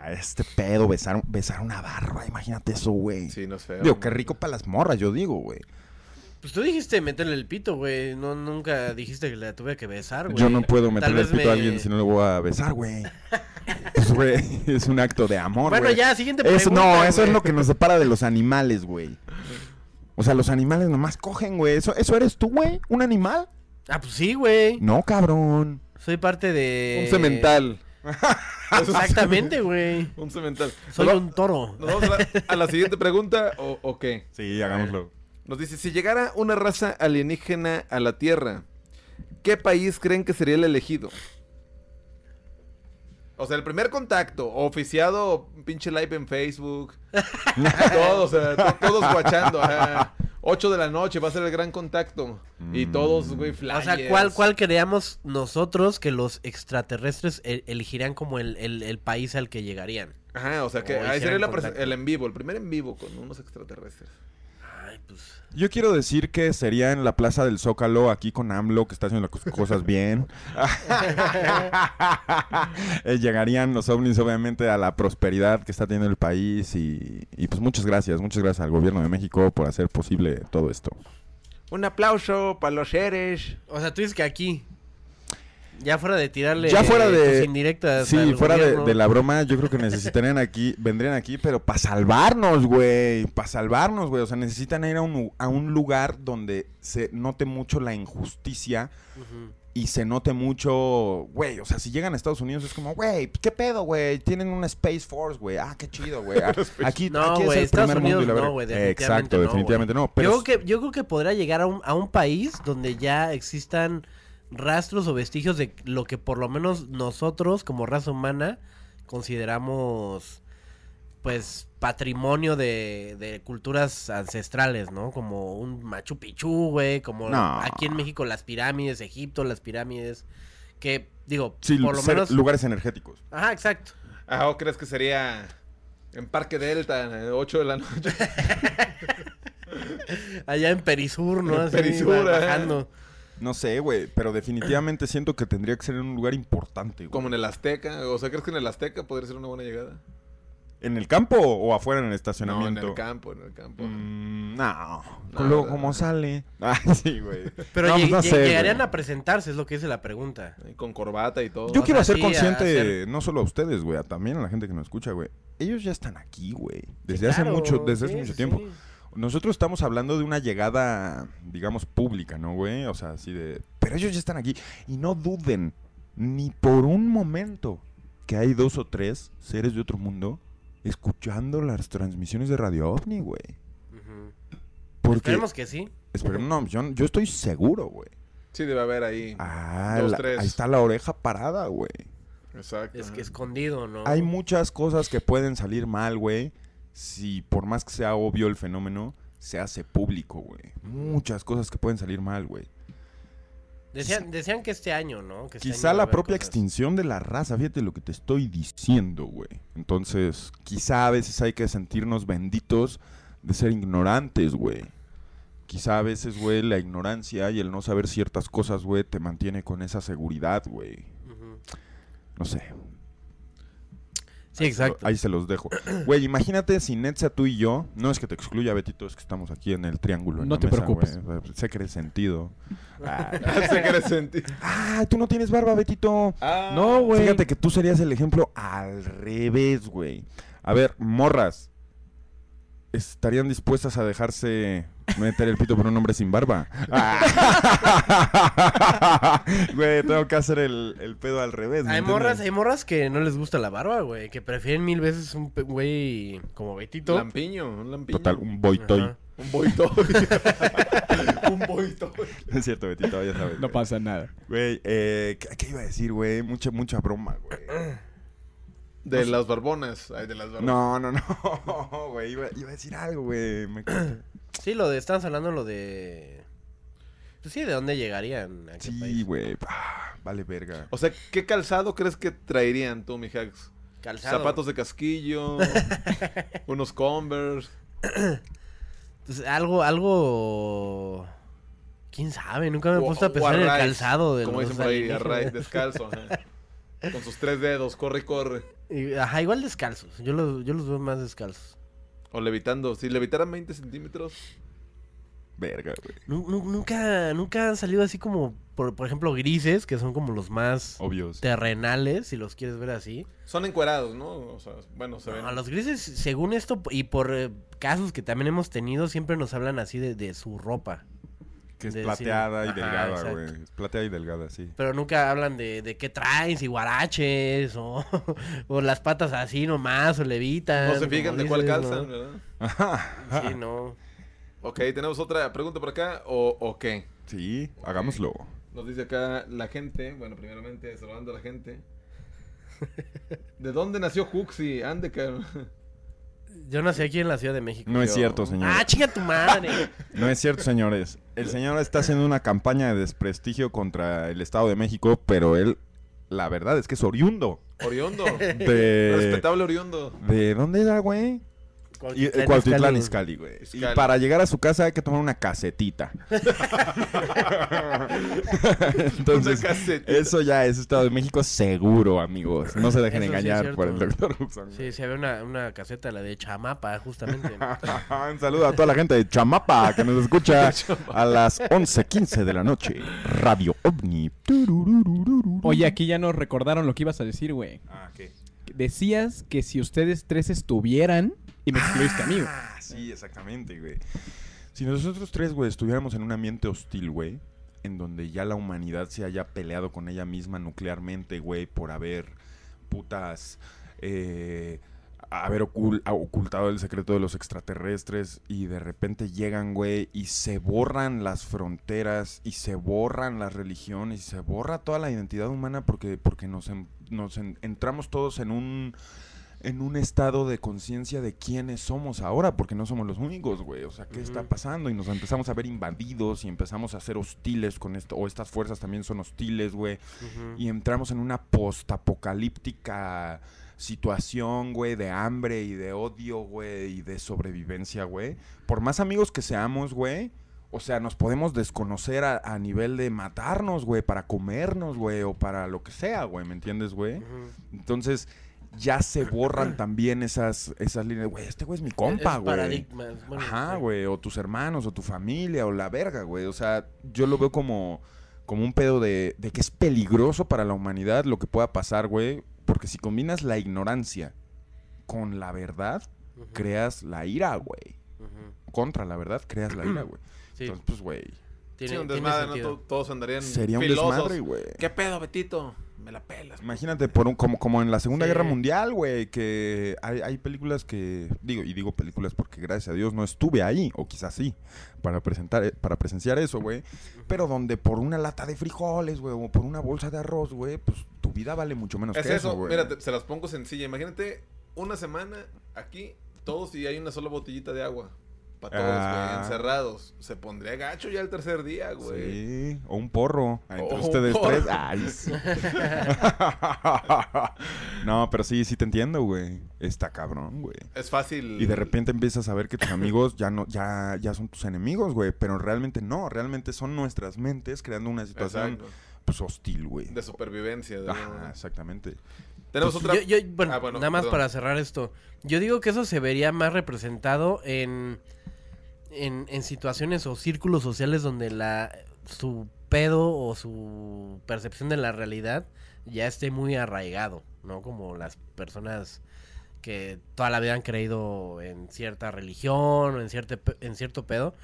a este pedo, besar, besar una barba. Imagínate eso, güey. Sí, no feo. Digo, qué rico para las morras, yo digo, güey. Pues tú dijiste meterle el pito, güey. No, nunca dijiste que la tuve que besar, güey. Yo no puedo Tal meterle el pito a alguien si no le voy a besar, güey. Pues, güey, es un acto de amor, Bueno, ya, siguiente Eso, pregunta, no, eso es lo que nos separa de los animales, güey. O sea, los animales nomás cogen, güey. ¿Eso, ¿Eso eres tú, güey? ¿Un animal? Ah, pues sí, güey. No, cabrón. Soy parte de... Un cemental. Exactamente, güey. Un cemental. Soy un toro. ¿Nos vamos a la, a la siguiente pregunta o, o qué? Sí, hagámoslo. Nos dice, si llegara una raza alienígena a la Tierra, ¿qué país creen que sería el elegido? O sea, el primer contacto, oficiado, pinche live en Facebook. todos, o sea, to- todos guachando. ajá. 8 de la noche va a ser el gran contacto. Y todos, güey, O flyers. sea, ¿cuál, ¿cuál creíamos nosotros que los extraterrestres e- elegirían como el, el- el país al que llegarían? Ajá, o sea, que O ahí sería el en vivo, el primer en vivo con unos extraterrestres. Ay, pues. Yo quiero decir que sería en la Plaza del Zócalo, aquí con AMLO, que está haciendo las cosas bien. Eh, llegarían los ovnis, obviamente, a la prosperidad que está teniendo el país. Y, y, pues muchas gracias, muchas gracias al gobierno de México por hacer posible todo esto. Un aplauso para los seres. O sea, tú dices que aquí. Ya fuera de tirarle Ya fuera de- tus indirectas Sí, al fuera de, la broma, yo creo que necesitarían aquí, vendrían aquí, pero para salvarnos, güey. Para salvarnos, güey. O sea, necesitan ir a un, a un lugar donde se note mucho la injusticia y se note mucho, güey, o sea, si llegan a Estados Unidos es como, güey, ¿qué pedo, güey? Tienen una Space Force, güey. Ah, qué chido, güey. Ah, Aquí, No, aquí güey, es el Estados primer mundo y Unidos la no, Eh, definitivamente Exacto, no, definitivamente no. Pero yo, creo que, yo creo que podrá llegar a un, a un país donde ya existan rastros o vestigios de lo que por lo menos nosotros como raza humana consideramos pues patrimonio de, de culturas ancestrales, ¿no? Como un Machu Picchu, güey, como No. aquí en México las pirámides, Egipto, las pirámides, que digo, sí, por lo menos... lugares energéticos. Ajá, exacto. Ah, ¿o crees que sería en Parque Delta, a 8 de la noche? Allá en Perisur, ¿no? En Así, Perisur, bajando. No sé, güey, pero definitivamente siento que tendría que ser en un lugar importante, güey. Como en el Azteca. O sea, ¿crees que en el Azteca podría ser una buena llegada? ¿En el campo o afuera en el No, estacionamiento? en el campo, en el campo. Mm, no. No, Luego, no, ¿cómo no. sale? Ah, sí, güey. Pero No, lleg- pues no lleg- sé, llegarían güey. a presentarse, es lo que dice la pregunta. Con corbata y todo. Yo O quiero sea, hacer sí, consciente, hacer- no solo a ustedes, güey, a también a la gente que nos escucha, güey. Ellos ya están aquí, güey. Desde Sí, hace claro, mucho, desde hace sí, mucho sí, tiempo. Nosotros estamos hablando de una llegada, digamos, pública, ¿no, güey? O sea, así de... Pero ellos ya están aquí. Y no duden ni por un momento que hay dos o tres seres de otro mundo escuchando las transmisiones de Radio OVNI, güey. Porque... Esperemos que sí. Esperemos, no, yo, yo estoy seguro, güey. Sí, debe haber ahí. Ah, Dos, la- tres. ahí está la oreja parada, güey. Exacto. Es que escondido, ¿no? Hay muchas cosas que pueden salir mal, güey. Si por más que sea obvio el fenómeno, se hace público, güey. Muchas cosas que pueden salir mal, güey. Decían, decían que este año, ¿no? Que este Quizá año la propia cosas. extinción de la raza, fíjate lo que te estoy diciendo, güey. Entonces, quizá a veces hay que sentirnos benditos de ser ignorantes, güey. Quizá a veces, güey, la ignorancia y el no saber ciertas cosas, güey, te mantiene con esa seguridad, güey. No sé. Sí, exacto. Ahí se los dejo. Güey, imagínate si Netza, tú y yo, no es que te excluya, Betito, es que estamos aquí en el triángulo. en No la te mesa, preocupes. güey. Sé que eres sentido. Ah, Se quiere sentir. Ah, tú no tienes barba, Betito. Ah, No, güey. Fíjate que tú serías el ejemplo al revés, güey. A ver, morras. ¿Estarían dispuestas a dejarse meter el pito por un hombre sin barba? Güey, tengo que hacer el, el pedo al revés. ¿me Hay entiendes? morras, hay morras que no les gusta la barba, güey. Que prefieren mil veces un güey como Betito. Lampiño, un lampiño. Total, un boitoy. Ajá. Un boito. un boito. Es cierto, Betito, ya sabes. No pasa nada. Güey, eh, ¿qué, qué iba a decir, güey? Mucha, mucha broma, güey. De las barbonas. Ay, de las barbonas. No, no, no, güey. Iba, iba a decir algo, güey. Me- Sí, lo de, estamos hablando lo de... Pues sí, ¿de dónde llegarían? ¿A qué Sí, güey. Ah, vale verga. O sea, ¿qué calzado crees que traerían tú, mi Hax? Calzado. Zapatos de casquillo, unos Converse. Pues algo, algo... ¿Quién sabe? Nunca me he o- puesto a pensar en el calzado de Como dicen por ahí, a descalzo. Con sus tres dedos, corre y corre. Ajá, igual descalzos. Yo los, yo los veo más descalzos. O levitando. Si levitaran 20 centímetros. Verga, güey. Nu- nu- nunca, nunca han salido así como, por, por ejemplo, grises, que son como los más Obvios. terrenales, si los quieres ver así. Son encuerados, ¿no? O sea, bueno, se ven. No, los grises, según esto, y por eh, casos que también hemos tenido, siempre nos hablan así de, de su ropa. Que es de plateada y Ajá, delgada, güey. Es plateada y delgada, sí. Pero nunca hablan de, de qué traen, si guaraches, o, o las patas así nomás, o levitan. No se fijan de cuál calzan, ¿no? ¿verdad? Ajá. Sí, no. Ok, tenemos otra pregunta por acá. ¿O, o qué? Sí, hagámoslo. Nos dice acá la gente. Bueno, primeramente, saludando a la gente. ¿De dónde nació Huxi? Ande, cabrón. Yo nací aquí en la Ciudad de México. No es cierto, señor. Ah, chinga tu madre. No es cierto, señores. El señor está haciendo una campaña de desprestigio contra el Estado de México, pero él, la verdad es que es oriundo. Oriondo. De... Respetable Oriondo. ¿De dónde era, güey? Y, eh, Cuautitlán Izcalli. Güey. Y para llegar a su casa hay que tomar una casetita. Entonces, Una casetita. eso ya es Estado de México seguro, amigos. No se dejen Eso engañar por el doctor Huxon. Sí, sí, había una, una caseta, la de Chamapa, justamente. Un saludo a toda la gente de Chamapa que nos escucha a las 11.15 de la noche. Radio OVNI. Oye, aquí ya nos recordaron lo que ibas a decir, güey. Ah, ¿qué? Decías que si ustedes tres estuvieran y me excluiste a mí, güey. Ah, sí, exactamente, güey. Si nosotros tres, güey, estuviéramos en un ambiente hostil, güey, en donde ya la humanidad se haya peleado con ella misma nuclearmente, güey, por haber putas. eh, haber ocul- a- ocultado el secreto de los extraterrestres y de repente llegan, güey, y se borran las fronteras y se borran las religiones y se borra toda la identidad humana porque, porque nos, en- nos en- entramos todos en un en un estado de conciencia de quiénes somos ahora, porque no somos los únicos, güey. O sea, ¿qué está pasando? Y nos empezamos a ver invadidos y empezamos a ser hostiles con esto, o estas fuerzas también son hostiles, güey. Y entramos en una postapocalíptica situación, güey, de hambre y de odio, güey, y de sobrevivencia, güey. Por más amigos que seamos, güey, o sea, nos podemos desconocer a, a nivel de matarnos, güey, para comernos, güey, o para lo que sea, güey, ¿me entiendes, güey? Entonces, ya se borran también esas, esas líneas, güey, este güey es mi compa, Es güey. paradigmas, bueno, Ajá, sí. güey, o tus hermanos, o tu familia, o la verga, güey. O sea, yo lo veo como, como un pedo de, de que es peligroso para la humanidad lo que pueda pasar, güey. Porque si combinas la ignorancia con la verdad, creas la ira, güey. Contra la verdad, creas la ira, güey. Sí, Entonces, pues, güey, tiene, sí, un tiene desmadre, ¿no? Todos andarían sería un filosos. desmadre, güey. ¿Qué pedo, Betito? Me la pelas. Imagínate, por un, como, como en la Segunda Sí. Guerra Mundial, güey, que hay, hay películas que, digo, y digo películas porque gracias a Dios no estuve ahí, o quizás sí, para presentar, para presenciar eso, güey, pero donde por una lata de frijoles, güey, o por una bolsa de arroz, güey, pues tu vida vale mucho menos Es que eso, eso, güey. mira, te- se las pongo sencilla. Imagínate una semana aquí, todos y hay una sola botellita de agua. Para todos, Ah. güey, encerrados. Se pondría gacho ya el tercer día, güey. Sí, o un porro, entre O un ustedes porro. tres. Ay, sí. no, pero sí, sí te entiendo, güey. Está cabrón, güey. Es fácil. Y de repente empiezas a ver que tus amigos ya no, ya, ya son tus enemigos, güey. Pero realmente no, realmente son nuestras mentes creando una situación Exacto. pues hostil, güey. De supervivencia. de Ajá, alguna- exactamente. Tenemos Pues, otra. yo- yo- bueno, Ah, bueno, nada más perdón. para cerrar esto. Yo digo que eso se vería más representado en, en, en situaciones o círculos sociales donde la su pedo o su percepción de la realidad ya esté muy arraigado, ¿no? Como las personas que toda la vida han creído en cierta religión o en, cierto, en cierto pedo.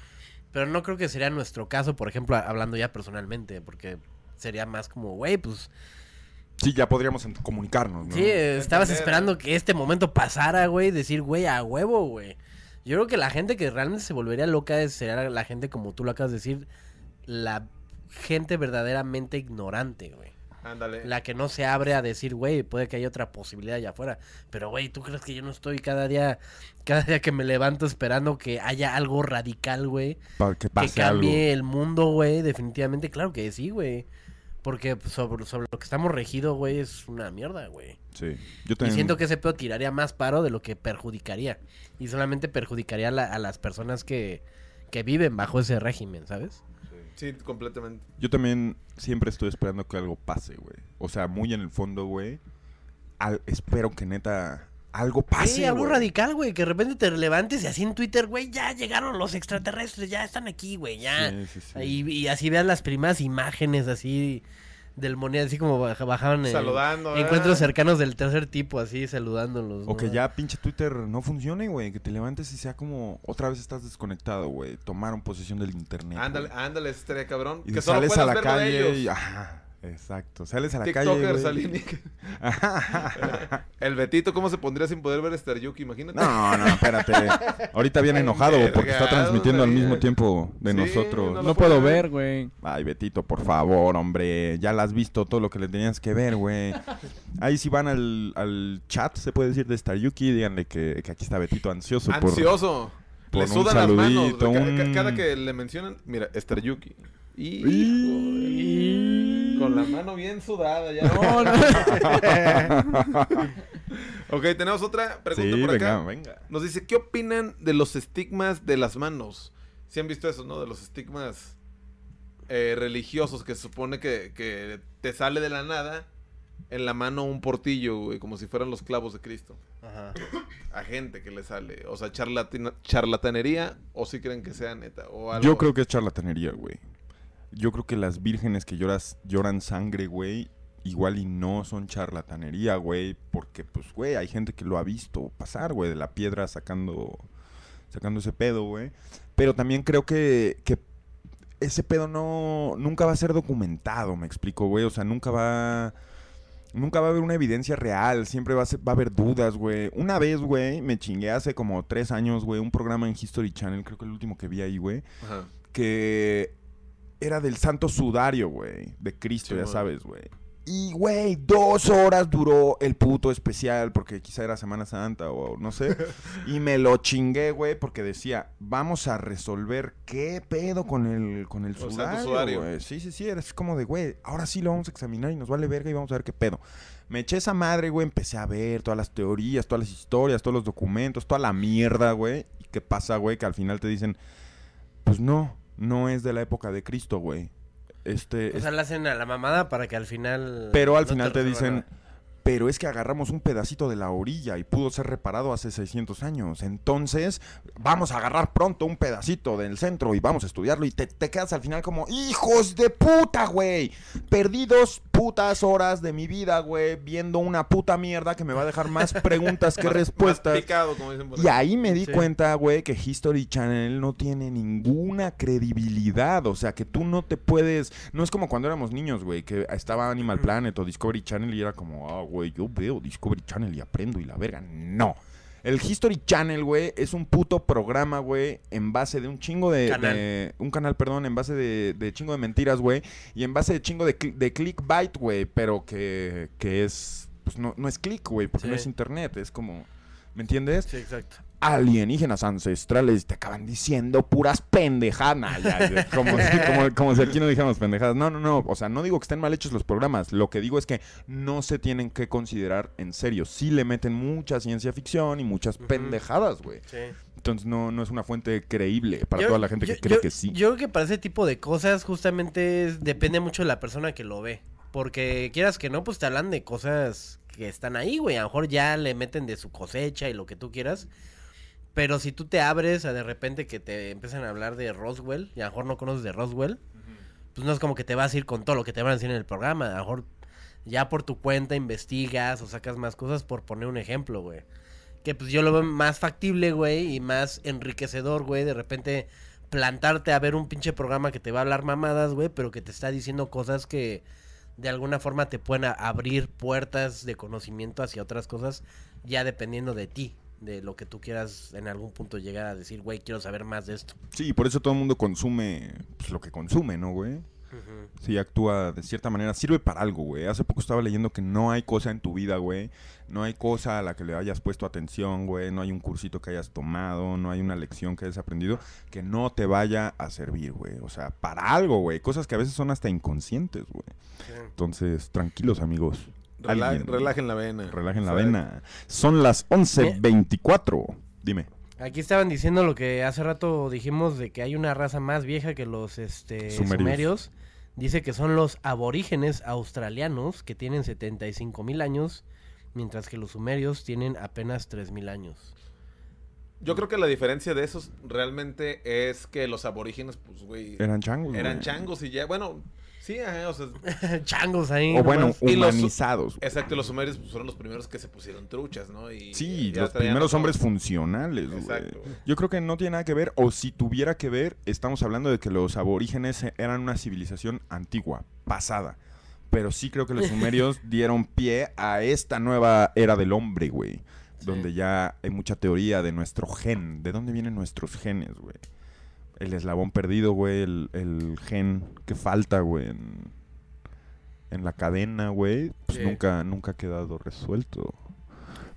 Pero no creo que sería nuestro caso, por ejemplo, hablando ya personalmente, porque sería más como, güey, pues Sí, ya podríamos comunicarnos, ¿no? Sí, eh, estabas Entender. esperando que este momento pasara, güey, decir, güey, a huevo, güey. Yo creo que la gente que realmente se volvería loca es- sería la gente, como tú lo acabas de decir, la gente verdaderamente ignorante, güey. Ándale. La que no se abre a decir, güey, puede que haya otra posibilidad allá afuera. Pero, güey, ¿tú crees que yo no estoy cada día, cada día que me levanto esperando que haya algo radical, güey? Para que Que pase algo. cambie el mundo, güey, definitivamente. Claro que sí, güey. Porque sobre, sobre lo que estamos regidos, güey, es una mierda, güey. Sí. Yo Y también... siento que ese pedo tiraría más paro de lo que perjudicaría. Y solamente perjudicaría a, la- a las personas que, que viven bajo ese régimen, ¿sabes? Sí, completamente. Yo también siempre estoy esperando que algo pase, güey. O sea, muy en el fondo, güey. al- espero que neta algo pase, sí, algo radical, güey. Que de repente te levantes y así en Twitter, güey, ya llegaron los extraterrestres, ya están aquí, güey, ya. Sí, sí, sí. Y, y así veas las primeras imágenes así del moneda, así como baja- bajaban en Saludando, encuentros cercanos del tercer tipo, así saludándolos. O ¿no? que ya pinche Twitter no funcione, güey. Que te levantes y sea como otra vez estás desconectado, güey. Tomaron posesión del internet. Ándale, güey. ándale, estaría cabrón. Y que solo sales a la calle y... Ajá, exacto. Sales a la calle, TikTokers. El Betito, ¿cómo se pondría sin poder ver Star Yuki? Imagínate. No, no, espérate. Ahorita viene enojado porque está transmitiendo al mismo tiempo de Sí, nosotros. no puedo ver, güey. Ay, Betito, por favor, hombre. Ya la has visto todo lo que le tenías que ver, güey. Ahí si van al, al chat, se puede decir de Star Yuki, díganle que, que aquí está Betito ansioso. Ansioso. por le un sudan las manos. saludito, güey. Ca- ca- un- Cada, que le mencionan, mira, Star Yuki. Y con la mano bien sudada ya. No, no. Ok, tenemos otra pregunta Sí, por venga, acá. venga. Nos dice, ¿qué opinan de los estigmas de las manos? Si han visto eso, ¿no? De los estigmas eh, religiosos que se supone que, que te sale de la nada en la mano un portillo, güey, como si fueran los clavos de Cristo. Ajá. A gente que le sale. O sea, charlatina- charlatanería o si creen que sea neta. O algo Yo creo que es charlatanería, güey. Yo creo que las vírgenes que lloras, lloran sangre, güey, igual y no son charlatanería, güey, porque pues, güey, hay gente que lo ha visto pasar, güey, de la piedra sacando sacando ese pedo, güey. Pero también creo que, que ese pedo no nunca va a ser documentado, me explico, güey, o sea, nunca va nunca va a haber una evidencia real, siempre va a, ser- va a haber dudas, güey. Una vez, güey, me chingué hace como tres años, güey, un programa en History Channel, creo que el último que vi ahí, güey, que era del Santo Sudario, güey, de Cristo, Sí, ya sabes, güey. Y, güey, dos horas duró el puto especial, porque quizá era Semana Santa o no sé. y me lo chingué, güey, porque decía, vamos a resolver qué pedo con el, con el sudario, Sudario. güey. Sí, sí, sí, era así como de, güey, ahora sí lo vamos a examinar y nos vale verga y vamos a ver qué pedo. Me eché esa madre, güey, empecé a ver todas las teorías, todas las historias, todos los documentos, toda la mierda, güey. ¿Y qué pasa, güey? Que al final te dicen, pues no, no es de la época de Cristo, güey. Este, O es- sea, la hacen a la mamada para que al final. pero al no final te, dicen, nada. Pero es que agarramos un pedacito de la orilla y pudo ser reparado hace 600 años. Entonces, vamos a agarrar pronto un pedacito del centro y vamos a estudiarlo. Y te, te quedas al final como, hijos de puta, güey. Perdí dos putas horas de mi vida, güey, viendo una puta mierda que me va a dejar más preguntas que respuestas. más picado, como dicen por Y ahí. me di Sí. cuenta, güey, que History Channel no tiene ninguna credibilidad. O sea, que tú no te puedes. No es como cuando éramos niños, güey, que estaba Animal Planet o Discovery Channel y era como, ah, güey, yo veo Discovery Channel y aprendo y la verga. No. El History Channel, güey, es un puto programa, güey, en base de un chingo de... Canal. de- un canal, perdón, en base de, de chingo de mentiras, güey. Y en base de chingo de, cli- de clickbait, güey, pero que, que es... Pues no, no es click, güey, porque no es internet, es como... ¿Me entiendes? Sí, exacto. Alienígenas ancestrales te acaban diciendo puras pendejadas. Como, si, como, como si aquí no dijéramos pendejadas. No, no, no. O sea, no digo que estén mal hechos los programas. Lo que digo es que no se tienen que considerar en serio. Sí le meten mucha ciencia ficción y muchas pendejadas, güey. Sí. Entonces no, no es una fuente creíble para Yo- toda la gente yo- que cree yo- que sí. Yo creo que para ese tipo de cosas justamente es- depende mucho de la persona que lo ve. Porque quieras que no, pues te hablan de cosas que están ahí, güey. A lo mejor ya le meten de su cosecha y lo que tú quieras. Pero si tú te abres a de repente que te empiezan a hablar de Roswell, y a lo mejor no conoces de Roswell, pues no es como que te vas a ir con todo lo que te van a decir en el programa. A lo mejor ya por tu cuenta investigas o sacas más cosas por poner un ejemplo, güey. Que pues yo lo veo más factible, güey, y más enriquecedor, güey, de repente plantarte a ver un pinche programa que te va a hablar mamadas, güey, pero que te está diciendo cosas que de alguna forma te pueden abrir puertas de conocimiento hacia otras cosas, ya dependiendo de ti, de lo que tú quieras en algún punto llegar a decir, güey, quiero saber más de esto. Sí, por eso todo el mundo consume pues, lo que consume, ¿no, güey? Sí, actúa de cierta manera. Sirve para algo, güey. Hace poco estaba leyendo que no hay cosa en tu vida, güey. No hay cosa a la que le hayas puesto atención, güey. No hay un cursito que hayas tomado. No hay una lección que hayas aprendido que no te vaya a servir, güey. O sea, para algo, güey. Cosas que a veces son hasta inconscientes, güey. Entonces, tranquilos, amigos. Alguien- relajen la vena. Relajen la O sea, vena. Son las 11.24. Dime. Aquí estaban diciendo lo que hace rato dijimos de que hay una raza más vieja que los este, Sumerios. sumerios. Dice que son los aborígenes australianos que tienen 75 mil años, mientras que los sumerios tienen apenas 3 mil años. Yo creo que la diferencia de esos realmente es que los aborígenes, pues, güey, Eran changos, eran güey. changos y ya, bueno, sí, ajá, o sea, Changos ahí. O bueno, nomás. Los- humanizados. güey. exacto, los sumerios pues, fueron los primeros que se pusieron truchas, ¿no? Y Sí, los primeros hombres funcionales, güey. Exacto. Yo creo que no tiene nada que ver, o si tuviera que ver, estamos hablando de que los aborígenes eran una civilización antigua, pasada. Pero sí creo que los sumerios dieron pie a esta nueva era del hombre, güey. Sí. Donde ya hay mucha teoría de nuestro gen. ¿De dónde vienen nuestros genes, güey? El eslabón perdido, güey. El, el gen que falta, güey. En, en la cadena, güey. Pues Sí. nunca, nunca ha quedado resuelto.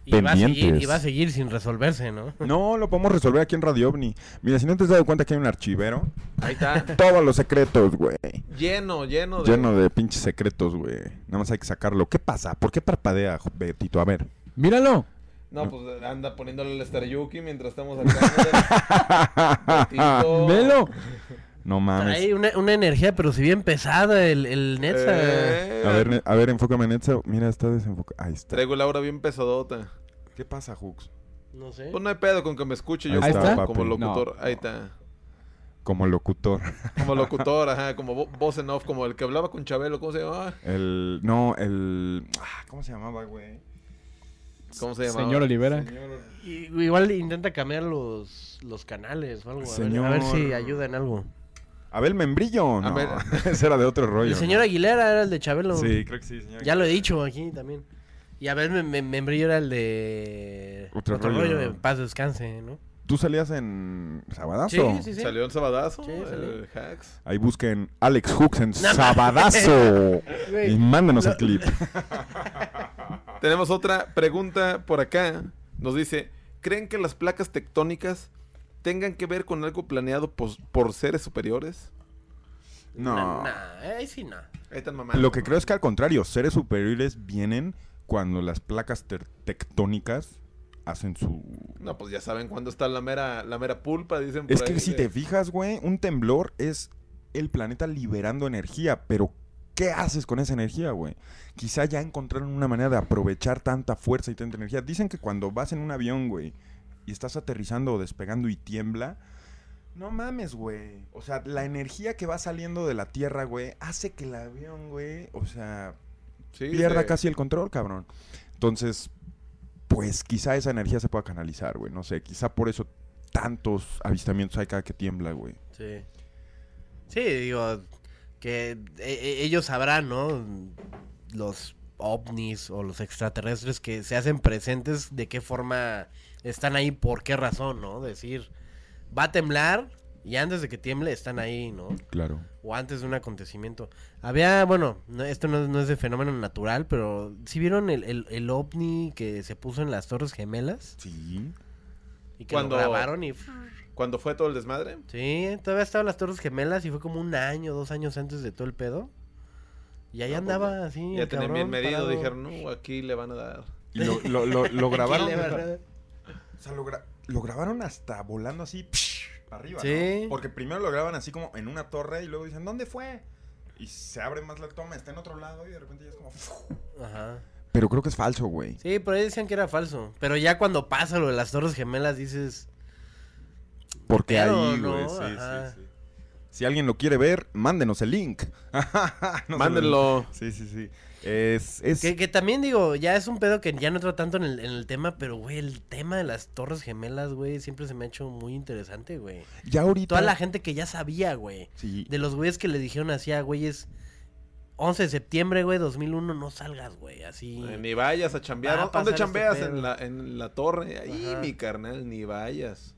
y, va a seguir, pendientes. y va a seguir sin resolverse, ¿no? No, lo podemos resolver aquí en Radio OVNI. Mira, si no te has dado cuenta que hay un archivero, Ahí está, todos los secretos, güey. lleno, lleno de... Lleno de pinches secretos, güey. Nada más hay que sacarlo. ¿Qué pasa? ¿Por qué parpadea, Betito? A ver. Míralo. No, pues anda poniéndole el Star Yuki mientras estamos acá. Velo. No mames. Hay una, una energía, pero si bien pesada el, el Netza. Eh, A ver, a ver, enfócame Netza. Mira, está desenfocado. Ahí está. Traigo la aura bien pesadota. ¿Qué pasa, Hooks? No sé. Pues no hay pedo con que me escuche yo Ahí como, está, como locutor. No. Ahí está. Como locutor. Como locutor, ajá, como vo- voz en off, como el que hablaba con Chabelo, ¿cómo se llama? El. No, el. ah, ¿Cómo se llamaba, güey? ¿Cómo se llamaba? Señor Olivera. Señor- Y- igual intenta cambiar los, los canales o algo. A ver, a ver Señor. si ayuda en algo. Abel Membrillo. No, Abel. ese era de otro rollo. El señor ¿no? Aguilera era el de Chabelo. Sí, creo que sí, señor. Ya lo he dicho aquí también. Y a ver, me, me- Membrillo era el de. Otro rollo. en paz descanse, ¿no? ¿Tú salías en Sabadazo? Sí, sí, sí. Salió en Sabadazo, Sí, salió. el Hacks. Ahí busquen Alex Hooks en No Sabadazo. Y mándenos el clip. Tenemos otra pregunta por acá. Nos dice, ¿creen que las placas tectónicas tengan que ver con algo planeado pos- por seres superiores? No. Nah, nah, ahí sí, no. Ahí están mamando. Lo que creo es que al contrario, seres superiores vienen cuando las placas tectónicas hacen su... No, pues ya saben cuándo está la mera, la mera pulpa, dicen por Es que si te fijas, güey, un temblor es el planeta liberando energía, pero ¿qué haces con esa energía, güey? Quizá ya encontraron una manera de aprovechar tanta fuerza y tanta energía. Dicen que cuando vas en un avión, güey, y estás aterrizando o despegando y tiembla, no mames, güey. O sea, la energía que va saliendo de la Tierra, güey, hace que el avión, güey, o sea, Sí, pierda casi el control, cabrón. Entonces, pues quizá esa energía se pueda canalizar, güey. No sé, quizá por eso tantos avistamientos hay cada que tiembla, güey. Sí. Sí, digo, que e- e- ellos sabrán, ¿no? Los ovnis o los extraterrestres que se hacen presentes, de qué forma están ahí, por qué razón, ¿no? Decir, va a temblar y antes de que tiemble están ahí, ¿no? Claro. O antes de un acontecimiento. Había, bueno, no- esto no, no es de fenómeno natural, pero si vieron el, el, el ovni que se puso en las Torres Gemelas? Sí. Y que Cuando- lo grabaron y... Cuando fue todo el desmadre. Sí, todavía estaban las Torres Gemelas y fue como un año, dos años antes de todo el pedo. Y ahí No, pues, andaba así. ya el tenían bien medido, parado. dijeron, no, aquí le van a dar. Y lo, lo, lo, lo grabaron. Aquí le van a dar. O sea, lo, gra- lo grabaron hasta volando así psh, arriba. Sí. ¿no? Porque primero lo graban así como en una torre y luego dicen, ¿dónde fue? Y se abre más la toma, está en otro lado y de repente ya es como. Ajá. Pero creo que es falso, güey. Sí, por ahí decían que era falso. Pero ya cuando pasa lo de las Torres Gemelas dices... Porque Pero, ahí, ¿no? güey. Sí, sí, sí. Si alguien lo quiere ver, mándenos el link. No Mándenlo. lo- Sí, sí, sí. Es. es... Que, que también digo, ya es un pedo que ya no entra tanto en el, en el tema, pero güey, el tema de las Torres Gemelas, güey, siempre se me ha hecho muy interesante, güey. Ya ahorita. Toda la gente que ya sabía, güey. Sí. De los güeyes que le dijeron así a güeyes... 11 de septiembre, güey, 2001, no salgas, güey, así... Ni vayas a chambear. Va a ¿Dónde este chambeas? en, la, en la torre. Ahí, Ajá. mi carnal, ni vayas.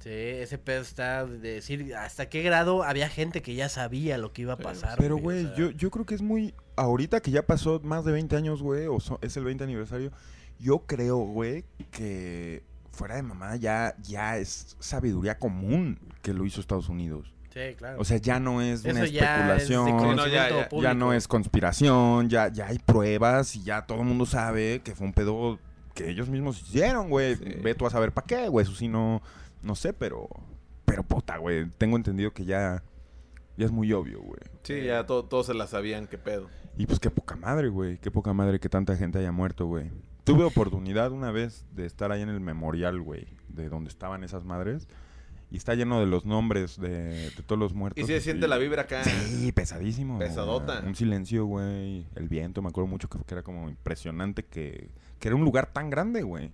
Sí, ese pedo está de decir hasta qué grado había gente que ya sabía lo que iba a pasar. Pero, o güey, sea, yo, yo creo que es muy. Ahorita que ya pasó más de 20 años, güey, o so- es el 20 aniversario, yo creo, güey, que fuera de mamá ya, ya es sabiduría común que lo hizo Estados Unidos. Sí, claro. O sea, ya no es Eso una ya es de especulación, no, ya no es conspiración, ya, ya hay pruebas y ya todo el mundo sabe que fue un pedo que ellos mismos hicieron, güey. Sí. Ve tú a saber para qué, güey. Eso sí no, no sé, pero, pero puta, güey. Tengo entendido que ya, ya es muy obvio, güey. Sí, ya to- todos se la sabían, qué pedo. Y pues qué poca madre, güey. Qué poca madre que tanta gente haya muerto, güey. Tuve oportunidad una vez de estar ahí en el memorial, güey, de donde estaban esas madres. Y está lleno de los nombres de, de todos los muertos. Y sí se siente la vibra acá. Sí, pesadísimo. Pesadota. Un silencio, güey. El viento, me acuerdo mucho que, que era como impresionante que, que era un lugar tan grande, güey.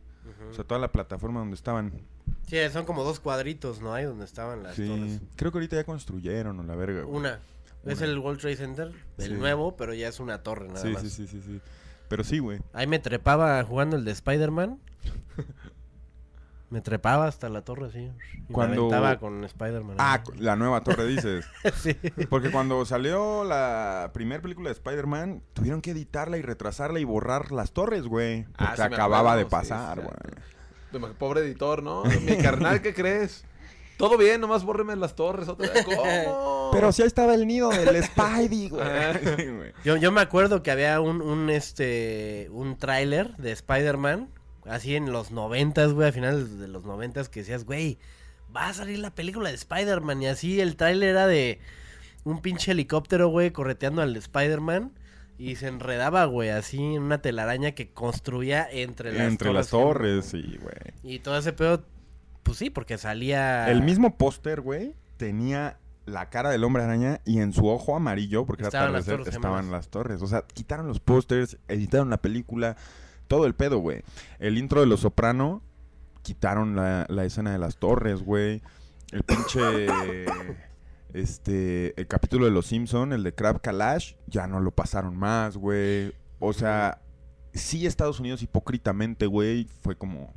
O sea, toda la plataforma donde estaban. Sí, son como dos cuadritos, ¿no? Ahí donde estaban las Sí. torres. Creo que ahorita ya construyeron, o la verga. güey. Una. Es el World Trade Center, el Sí. nuevo, pero ya es una torre nada Sí, más. sí, sí, sí, sí. Pero sí, güey. Ahí me trepaba jugando el de Spider-Man. me trepaba hasta la torre así. Y Cuando- me aventaba con Spider-Man. Ah, la nueva torre, dices. sí. Porque cuando salió la primera película de Spider-Man, tuvieron que editarla y retrasarla y borrar las torres, güey. Ah, Porque sí acababa acuerdo, de sí, pasar, sí, güey. sí. Pobre editor, ¿no? Mi carnal, ¿qué crees? Todo bien, nomás bórreme las torres otra vez. ¿Cómo? Pero si ahí estaba el nido del Spidey, güey. Ah. Sí, güey. Yo, yo me acuerdo que había un, un este un tráiler de Spider-Man así en los noventas, güey, a finales de los noventas, que decías, güey, va a salir la película de Spider-Man. Y así el tráiler era de un pinche helicóptero, güey, correteando al Spider-Man. Y se enredaba, güey, así en una telaraña que construía entre las Entre las torres. torres, sí, güey. Y todo ese pedo, pues sí, porque salía... El mismo póster, güey, tenía la cara del hombre araña y en su ojo amarillo, porque era las Torres estaban las torres. O sea, quitaron los pósters, editaron la película, todo el pedo, güey. El intro de Los Soprano, quitaron la, la escena de las torres, güey. El pinche... este... El capítulo de Los Simpson, el de Crab Kalash, ya no lo pasaron más, güey. O sea, sí Estados Unidos hipócritamente, güey, fue como...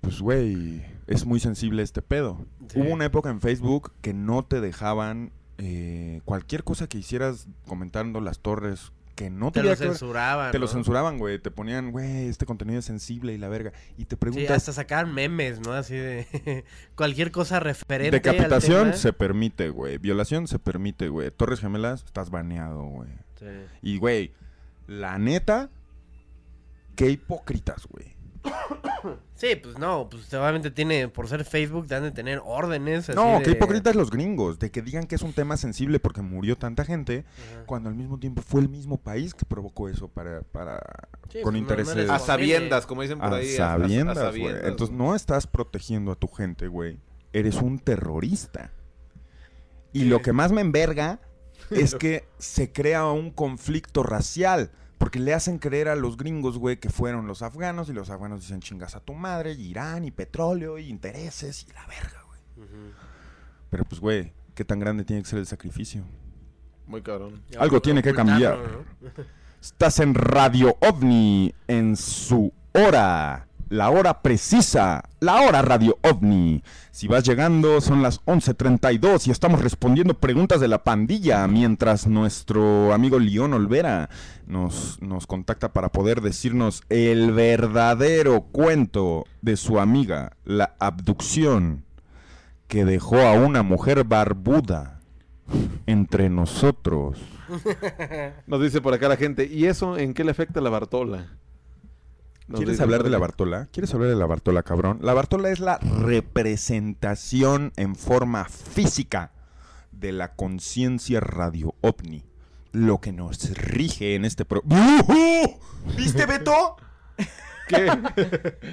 Pues, güey, es muy sensible este pedo. Sí. Hubo una época en Facebook que no te dejaban eh, cualquier cosa que hicieras comentando las torres que no Te lo ver- censuraban. te lo censuraban, güey. Te ponían, güey, este contenido es sensible y la verga. Y te Sí, preguntas, hasta sacaban memes, ¿no? Así de cualquier cosa referente decapitación al tema. se permite, güey. Violación se permite, güey. Torres gemelas, estás baneado, güey. Sí. Y, güey, la neta, qué hipócritas, güey. Sí, pues no, pues obviamente tiene, por ser Facebook, te han de tener órdenes. así No, de- qué hipócritas los gringos, de que digan que es un tema sensible porque murió tanta gente, Ajá. cuando al mismo tiempo fue el mismo país que provocó eso para, para Sí, con pues, no- no intereses eres A sabiendas, como dicen por a ahí. sabiendas, güey. sabiendas, Entonces no estás protegiendo a tu gente, güey. Eres un terrorista. Y lo que más me enverga es que se crea un conflicto racial. Porque le hacen creer a los gringos, güey, que fueron los afganos y los afganos dicen chingas a tu madre, y Irán y petróleo y intereses y la verga, güey. Pero pues, güey, ¿qué tan grande tiene que ser el sacrificio? Muy cabrón. Ya Algo tiene que cambiar. ¿no? Estás en Radio OVNI en su hora. La hora precisa. La hora Radio OVNI. Si vas llegando, son las 11.32 y estamos respondiendo preguntas de la pandilla mientras nuestro amigo León Olvera nos, nos contacta para poder decirnos el verdadero cuento de su amiga, la abducción que dejó a una mujer barbuda entre nosotros. Nos dice por acá la gente, ¿y eso en qué le afecta a la Bartola? Nos ¿Quieres hablar de la. Bartola? ¿Quieres hablar de la Bartola, cabrón? La Bartola es la representación en forma física de la conciencia radio ovni. Lo que nos rige en este pro... ¿Viste, Beto? ¿Qué?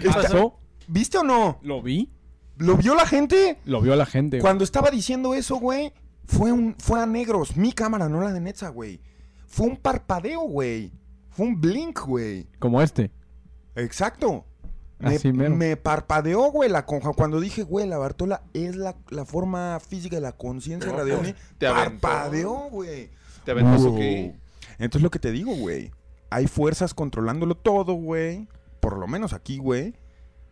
¿Qué pasó? ¿Viste o no? ¿Lo vi? ¿Lo vio la gente? Lo vio la gente. güey. Cuando estaba diciendo eso, güey, fue, un, fue a negros. Mi cámara, no la de Netza, güey. Fue un parpadeo, güey. Fue un blink, güey. Como este. Exacto. Me, Así mero. me parpadeó, güey, la conja. Cuando dije, güey, la Bartola es la, la forma física de la conciencia No, radio. pues, te aventó. Parpadeó, güey. ¿Te aventó su? Entonces lo que te digo, güey. Hay fuerzas controlándolo todo, güey. Por lo menos aquí, güey.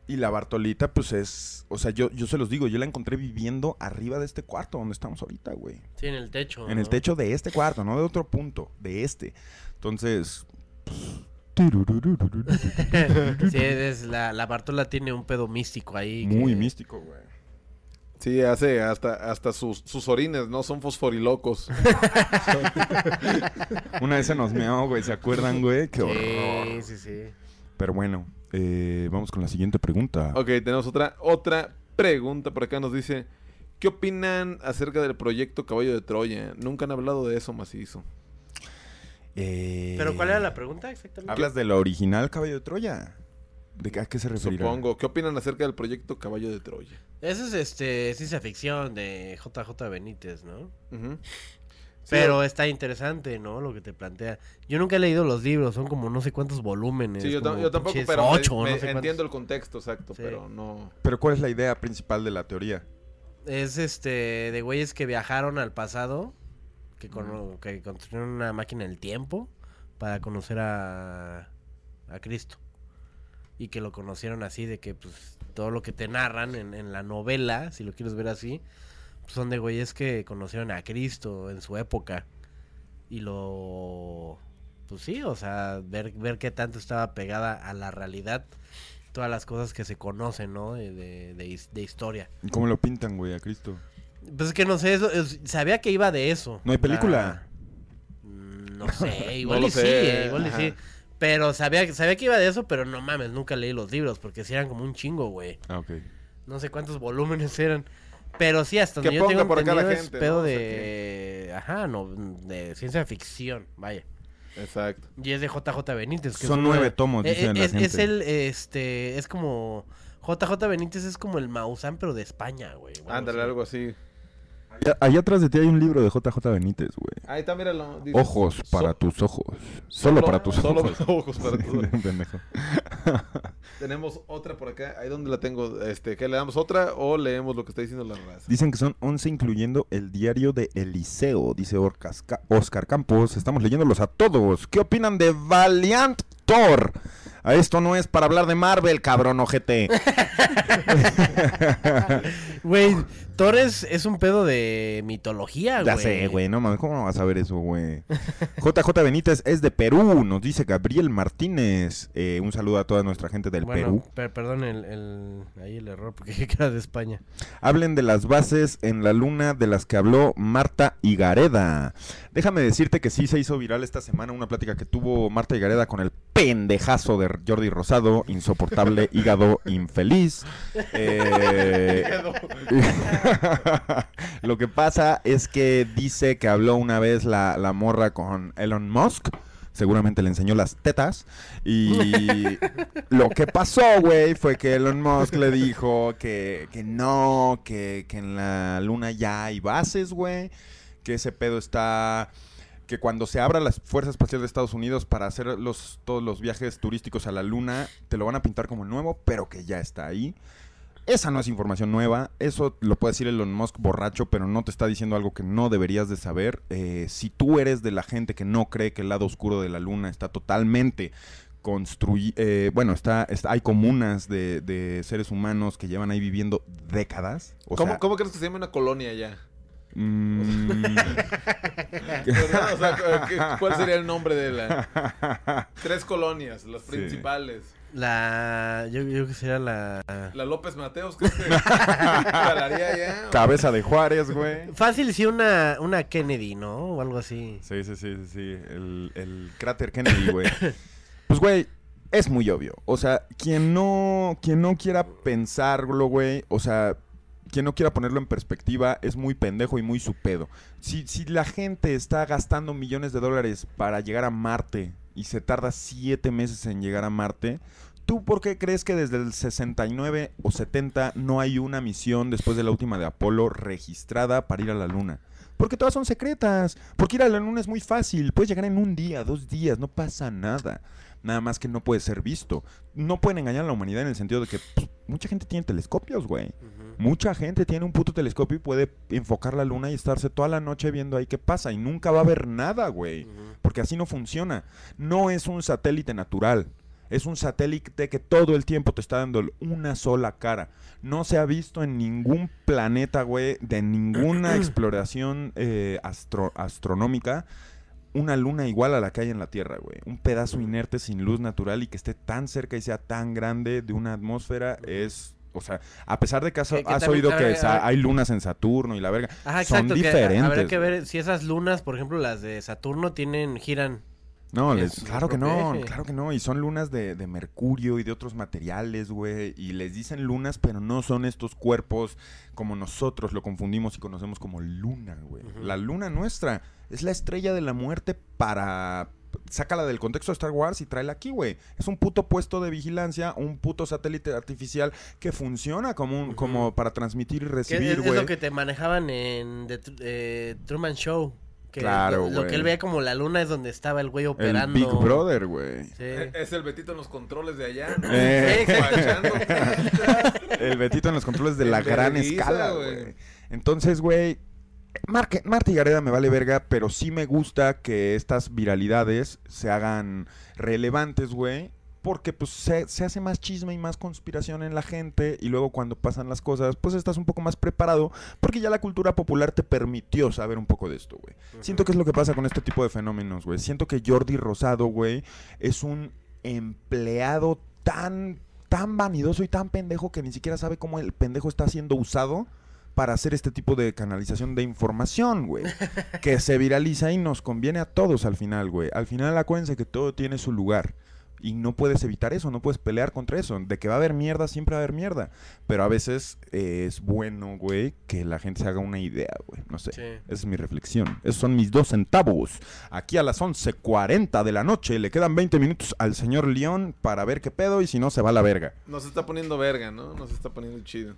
Y la Bartolita, pues es. O sea, yo, yo se los digo, yo la encontré viviendo arriba de este cuarto donde estamos ahorita, güey. Sí, en el techo. En el techo de este cuarto, no de otro punto, de este. Entonces. Sí, es la, la Bartola tiene un pedo místico ahí. Muy místico, güey. Sí, hace hasta, hasta sus, sus orines, ¿no? Son fosforilocos. Una vez se nos meó, güey, ¿se acuerdan, güey? Qué horror. Sí, sí, sí. Pero bueno, vamos con la siguiente pregunta. ok, tenemos otra, otra pregunta por acá. Nos dice, ¿qué opinan acerca del proyecto Caballo de Troya? Nunca han hablado de eso macizo. Eh, ¿Pero cuál era la pregunta exactamente? ¿Hablas de la original Caballo de Troya? ¿De qué- a qué se referirá? Supongo. ¿Qué opinan acerca del proyecto Caballo de Troya? Esa es este, ciencia ficción de JJ Benítez, ¿no? Sí, Pero está interesante, ¿no? Lo que te plantea. Yo nunca he leído los libros, son como no sé cuántos volúmenes. Sí, yo, tam- como yo tampoco, pinches pero ocho, me- no sé cuántos. entiendo el contexto exacto, Sí. pero no... Pero ¿cuál es la idea principal de la teoría? Es este, de güeyes que viajaron al pasado, que, cono- que construyeron una máquina del tiempo para conocer a, a Cristo. Y que lo conocieron así, de que pues todo lo que te narran en, en la novela, si lo quieres ver así, pues, son de güeyes que conocieron a Cristo en su época. Y lo... Pues sí, o sea, ver, ver qué tanto estaba pegada a la realidad todas las cosas que se conocen, ¿no? De, de, de his- de historia. ¿Y ¿Cómo lo pintan, güey, a Cristo? Pues es que no sé, eso, es- sabía que iba de eso. ¿No hay película? La- Mm, No sé, igual lo y sí, eh, igual y ajá. sí. Pero sabía, sabía que iba de eso, pero no mames, nunca leí los libros porque sí eran como un chingo, güey. Ah, ok. No sé cuántos volúmenes eran. Pero sí, hasta Que donde yo ponga tengo por acá la entendido es gente, pedo ¿no? O sea de... Ajá, no, de ciencia ficción, vaya. Exacto. Y es de JJ Benítez. que Son es una- nueve tomos, Eh, dicen la es, es el, este, es como... JJ Benítez es como el Maussan, pero de España, güey. Ándale, algo así. Allá, allá atrás de ti hay un libro de JJ Benítez, güey. Ahí está, míralo. dice, Ojos so- para tus ojos. Solo, para tus solo ojos. ojos para tus ojos. Pendejo. Tenemos otra por acá. Ahí donde la tengo. Este, ¿Qué le damos otra o leemos lo que está diciendo la raza? Dicen que son 11 incluyendo el diario de Eliseo, dice Orcas- Ca- Oscar Campos. Estamos leyéndolos a todos. ¿Qué opinan de Valiant Thor? A esto no es para hablar de Marvel, cabrón, ojete. Güey, Torres es un pedo de mitología, güey. Ya sé, güey, no mames, ¿cómo no vas a ver eso, güey? JJ Benítez es de Perú, nos dice Gabriel Martínez. Eh, un saludo a toda nuestra gente del Bueno, Perú. per- perdón el, el- ahí el error, porque era de España. Hablen de las bases en la luna de las que habló Marta Higareda. Déjame decirte que sí se hizo viral esta semana una plática que tuvo Marta Higareda con el pendejazo de Jordi Rosado, insoportable, hígado infeliz. Eh, Lo que pasa es que dice que habló una vez la, la morra con Elon Musk. Seguramente le enseñó las tetas. Y lo que pasó, güey, fue que Elon Musk le dijo que, que no, que, que en la luna ya hay bases, güey. Que ese pedo está... Que cuando se abra la Fuerza Espacial de Estados Unidos para hacer los, todos los viajes turísticos a la luna, te lo van a pintar como nuevo, pero que ya está ahí. Esa no es información nueva, eso lo puede decir Elon Musk borracho, pero no te está diciendo algo que no deberías de saber. Eh, si tú eres de la gente que no cree que el lado oscuro de la luna está totalmente construido, bueno, está, está- hay comunas de, de seres humanos que llevan ahí viviendo décadas. O ¿Cómo, sea, cómo crees que se llama una colonia ya? mm, ¿Verdad? O sea, ¿qué- ¿cuál sería el nombre de la? Tres colonias, las Sí. La. Yo, yo creo que sería la. La López Mateos, ¿crees que jalaría ya? cabeza de Juárez, güey. Fácil, sí, una, una Kennedy, ¿no? O algo así. Sí, sí, sí, sí, sí. El, el cráter Kennedy, güey. Pues, güey, es muy obvio. O sea, quien no, quien no quiera pensarlo, güey, o sea, quien no quiera ponerlo en perspectiva es muy pendejo y muy su pedo. Si, si la gente está gastando millones de dólares para llegar a Marte y se tarda siete meses en llegar a Marte, ¿tú por qué crees que desde el 69 o 70 no hay una misión después de la última de Apolo registrada para ir a la Luna? Porque todas son secretas. Porque ir a la luna es muy fácil. Puedes llegar en un día, dos días, no pasa nada. Nada más que no puede ser visto. No pueden engañar a la humanidad en el sentido de que pues, mucha gente tiene telescopios, güey. Mucha gente tiene un puto telescopio y puede enfocar la luna y estarse toda la noche viendo ahí qué pasa. Y nunca va a ver nada, güey. Porque así no funciona. No es un satélite natural. Es un satélite que todo el tiempo te está dando una sola cara. No se ha visto en ningún planeta, güey, de ninguna exploración eh, astro- astronómica, una luna igual a la que hay en la Tierra, güey. Un pedazo inerte sin luz natural y que esté tan cerca y sea tan grande de una atmósfera es... O sea, a pesar de que has, Que- que has también- oído que ver, hay lunas en Saturno y la verga, Ajá, son que diferentes. habrá que ver si esas lunas, por ejemplo, las de Saturno, tienen, giran. No, Es les- claro que no, claro que no. Y son lunas de, de mercurio y de otros materiales, güey. Y les dicen lunas, pero no son estos cuerpos como nosotros lo confundimos y conocemos como luna, güey. La luna nuestra es la estrella de la muerte para... Sácala del contexto de Star Wars y tráela aquí, güey. Es un puto puesto de vigilancia, un puto satélite artificial que funciona como, un, como para transmitir y es, recibir, es güey. lo que te manejaban en The eh, Truman Show. Que Claro, lo, lo que él veía como la luna es donde estaba el güey El operando. Big Brother, güey. Sí. Eh, Es el Betito en los controles de allá, ¿no? Eh. Sí. Guachando. El Betito en los controles de la gran escala, güey. Entonces, güey, Marque- Marta Gareda me vale verga, pero sí me gusta que estas viralidades se hagan relevantes, güey. Porque pues se, se hace más chisme y más conspiración en la gente y luego cuando pasan las cosas pues estás un poco más preparado porque ya la cultura popular te permitió saber un poco de esto, güey. Siento que es lo que pasa con este tipo de fenómenos, güey. Siento que Jordi Rosado, güey, es un empleado tan, tan vanidoso y tan pendejo que ni siquiera sabe cómo el pendejo está siendo usado para hacer este tipo de canalización de información, güey. que se viraliza y nos conviene a todos al final, güey. Al final acuérdense que todo tiene su lugar. Y no puedes evitar eso, no puedes pelear contra eso. De que va a haber mierda, siempre va a haber mierda. Pero a veces eh, es bueno, güey, que la gente se haga una idea, güey. No sé. Sí. Esa es mi reflexión. Esos son mis dos centavos. Aquí a las 11.40 de la noche. Le quedan 20 minutos al señor León para ver qué pedo y si no se va a la verga. Nos está poniendo verga, ¿no? Nos está poniendo chido.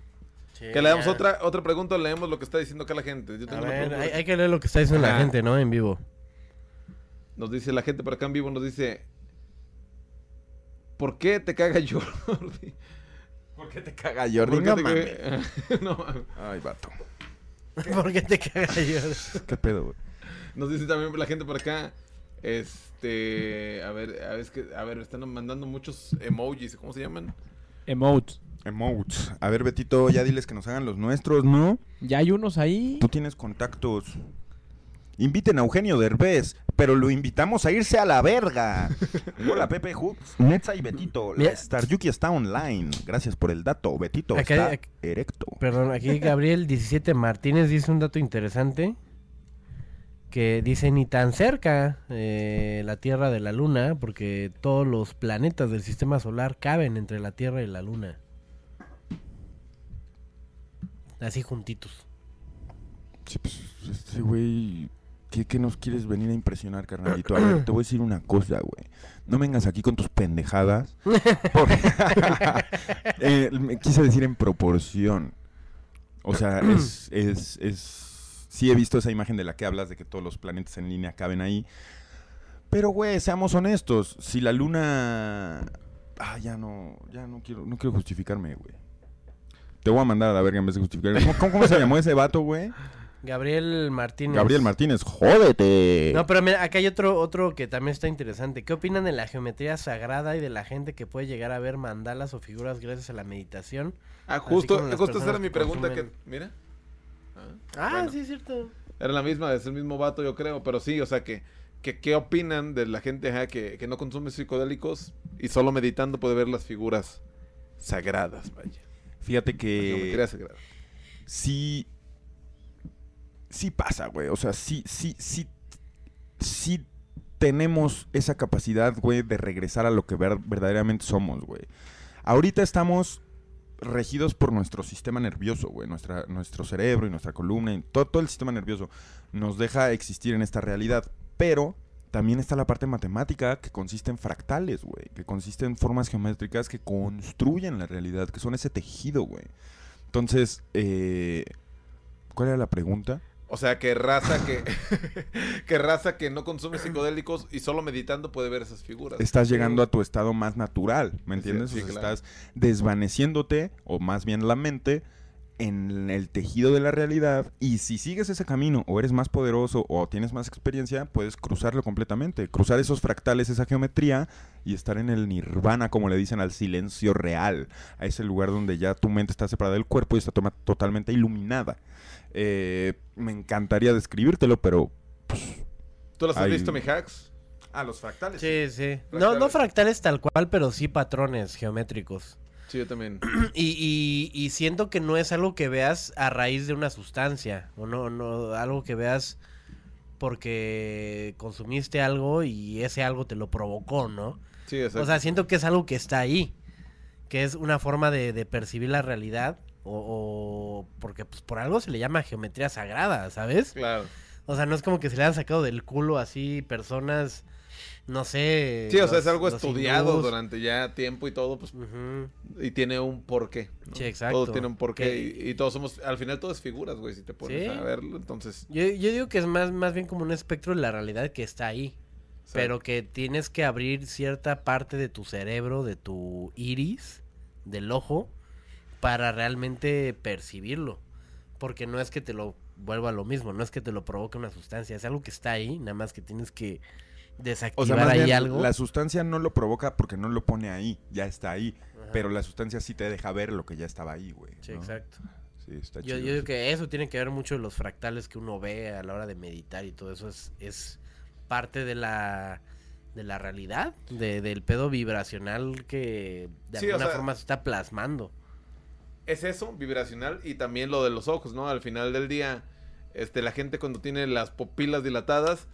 Sí, Que le damos ya. otra, otra pregunta, leemos lo que está diciendo acá la gente. Yo tengo ver, hay, hay que leer lo que está diciendo la gente, ¿no? En vivo. Nos dice la gente por acá en vivo, nos dice... ¿Por qué te caga Jordi? ¿Por qué te caga ¿Por Jordi? qué No te caga- no. Ay, vato. ¿Por qué te cagas yo? ¿Qué pedo, güey? Nos dice también la gente por acá. Este. A ver, a ver, es que, a ver, están mandando muchos emojis. ¿Cómo se llaman? Emotes. Emotes. A ver, Betito, ya diles que nos hagan los nuestros, ¿no? Ya hay unos ahí. Tú tienes contactos. Inviten a Eugenio Derbez, pero lo invitamos a irse a la verga. Hola, Pepe Hooks, Netza y Betito. La Mira. Star Yuki está online. Gracias por el dato. Betito Acá- está erecto. Perdón, aquí Gabriel 17 Martínez dice un dato interesante. Que dice ni tan cerca eh, la Tierra de la Luna, porque todos los planetas del sistema solar caben entre la Tierra y la Luna. Así juntitos. Sí, pues, este güey... ¿qué, qué nos quieres venir a impresionar, carnalito? A ver, te voy a decir una cosa, güey. No vengas aquí con tus pendejadas. Porque- Eh, me quise decir en proporción. O sea, es, es, es... Sí he visto esa imagen de la que hablas, de que todos los planetas en línea caben ahí. Pero, güey, seamos honestos. Si la luna... Ah, ya no... Ya no quiero, no quiero justificarme, güey. Te voy a mandar a la verga en vez de justificarme. ¿Cómo, cómo- cómo se llamó ese vato, güey? Gabriel Martínez. Gabriel Martínez, jódete. No, pero mira, acá hay otro, otro que también está interesante. ¿Qué opinan de la geometría sagrada y de la gente que puede llegar a ver mandalas o figuras gracias a la meditación? Ah, justo, justo esa era mi pregunta que... consumen- Mira. Ah, bueno. sí, es cierto. Era la misma, es el mismo vato, yo creo. Pero sí, o sea, que... que ¿Qué opinan de la gente ajá, que, que no consume psicodélicos y solo meditando puede ver las figuras sagradas, vaya? Fíjate que sí, sí pasa, güey. O sea, sí, sí, sí, sí tenemos esa capacidad, güey, de regresar a lo que ver- verdaderamente somos, güey. Ahorita estamos regidos por nuestro sistema nervioso, güey. Nuestra, nuestro cerebro y nuestra columna y todo, todo el sistema nervioso nos deja existir en esta realidad. Pero también está la parte matemática que consiste en fractales, güey. Que consiste en formas geométricas que construyen la realidad, que son ese tejido, güey. Entonces, eh, ¿cuál era la pregunta? O sea, que raza que... que raza que no consume psicodélicos y solo meditando puede ver esas figuras. Estás llegando a tu estado más natural, ¿me Sí, entiendes? sí, o sea, claro. estás desvaneciéndote, o más bien la mente, en el tejido de la realidad. Y si sigues ese camino, o eres más poderoso, o tienes más experiencia, puedes cruzarlo completamente. Cruzar esos fractales, esa geometría, y estar en el nirvana, como le dicen, al silencio real. A ese lugar donde ya tu mente está separada del cuerpo y está toma- totalmente iluminada. Eh, me encantaría describírtelo, pero... ¿Tú las has visto, mi hacks? Ah, los fractales. Sí, sí. No, no fractales tal cual, pero sí patrones geométricos. Sí, yo también. Y, y, y siento que no es algo que veas a raíz de una sustancia. O no, no, algo que veas porque consumiste algo y ese algo te lo provocó, ¿no? Sí, exacto. O sea, siento que es algo que está ahí. Que es una forma de, de percibir la realidad. O, o- porque pues por algo se le llama geometría sagrada, ¿sabes? Claro. O sea, no es como que se le han sacado del culo así personas, no sé. Sí, o sea, es algo estudiado hindús. durante ya tiempo y todo, pues, y tiene un porqué. ¿no? Sí, exacto. Todo tiene un porqué y, y todos somos, al final todo es figuras, güey, si te pones Sí. a verlo, entonces... Yo, yo digo que es más, más bien como un espectro de la realidad que está ahí. Pero que tienes que abrir cierta parte de tu cerebro, de tu iris, del ojo, para realmente percibirlo. Porque no es que te lo vuelva lo mismo, no es que te lo provoque una sustancia, es algo que está ahí, nada más que tienes que O desactivar sea, más ahí bien, algo. la sustancia no lo provoca porque no lo pone ahí, ya está ahí. Ajá. Pero la sustancia sí te deja ver lo que ya estaba ahí, güey. Sí, ¿no? exacto. Sí, está Yo, chido yo digo que eso tiene que ver mucho los fractales que uno ve a la hora de meditar y todo eso es, es parte de la de la realidad, de- del pedo vibracional que de Sí, o alguna sea- forma se está plasmando. es eso, vibracional, y también lo de los ojos, ¿no? Al final del día, este, la gente cuando tiene las pupilas dilatadas,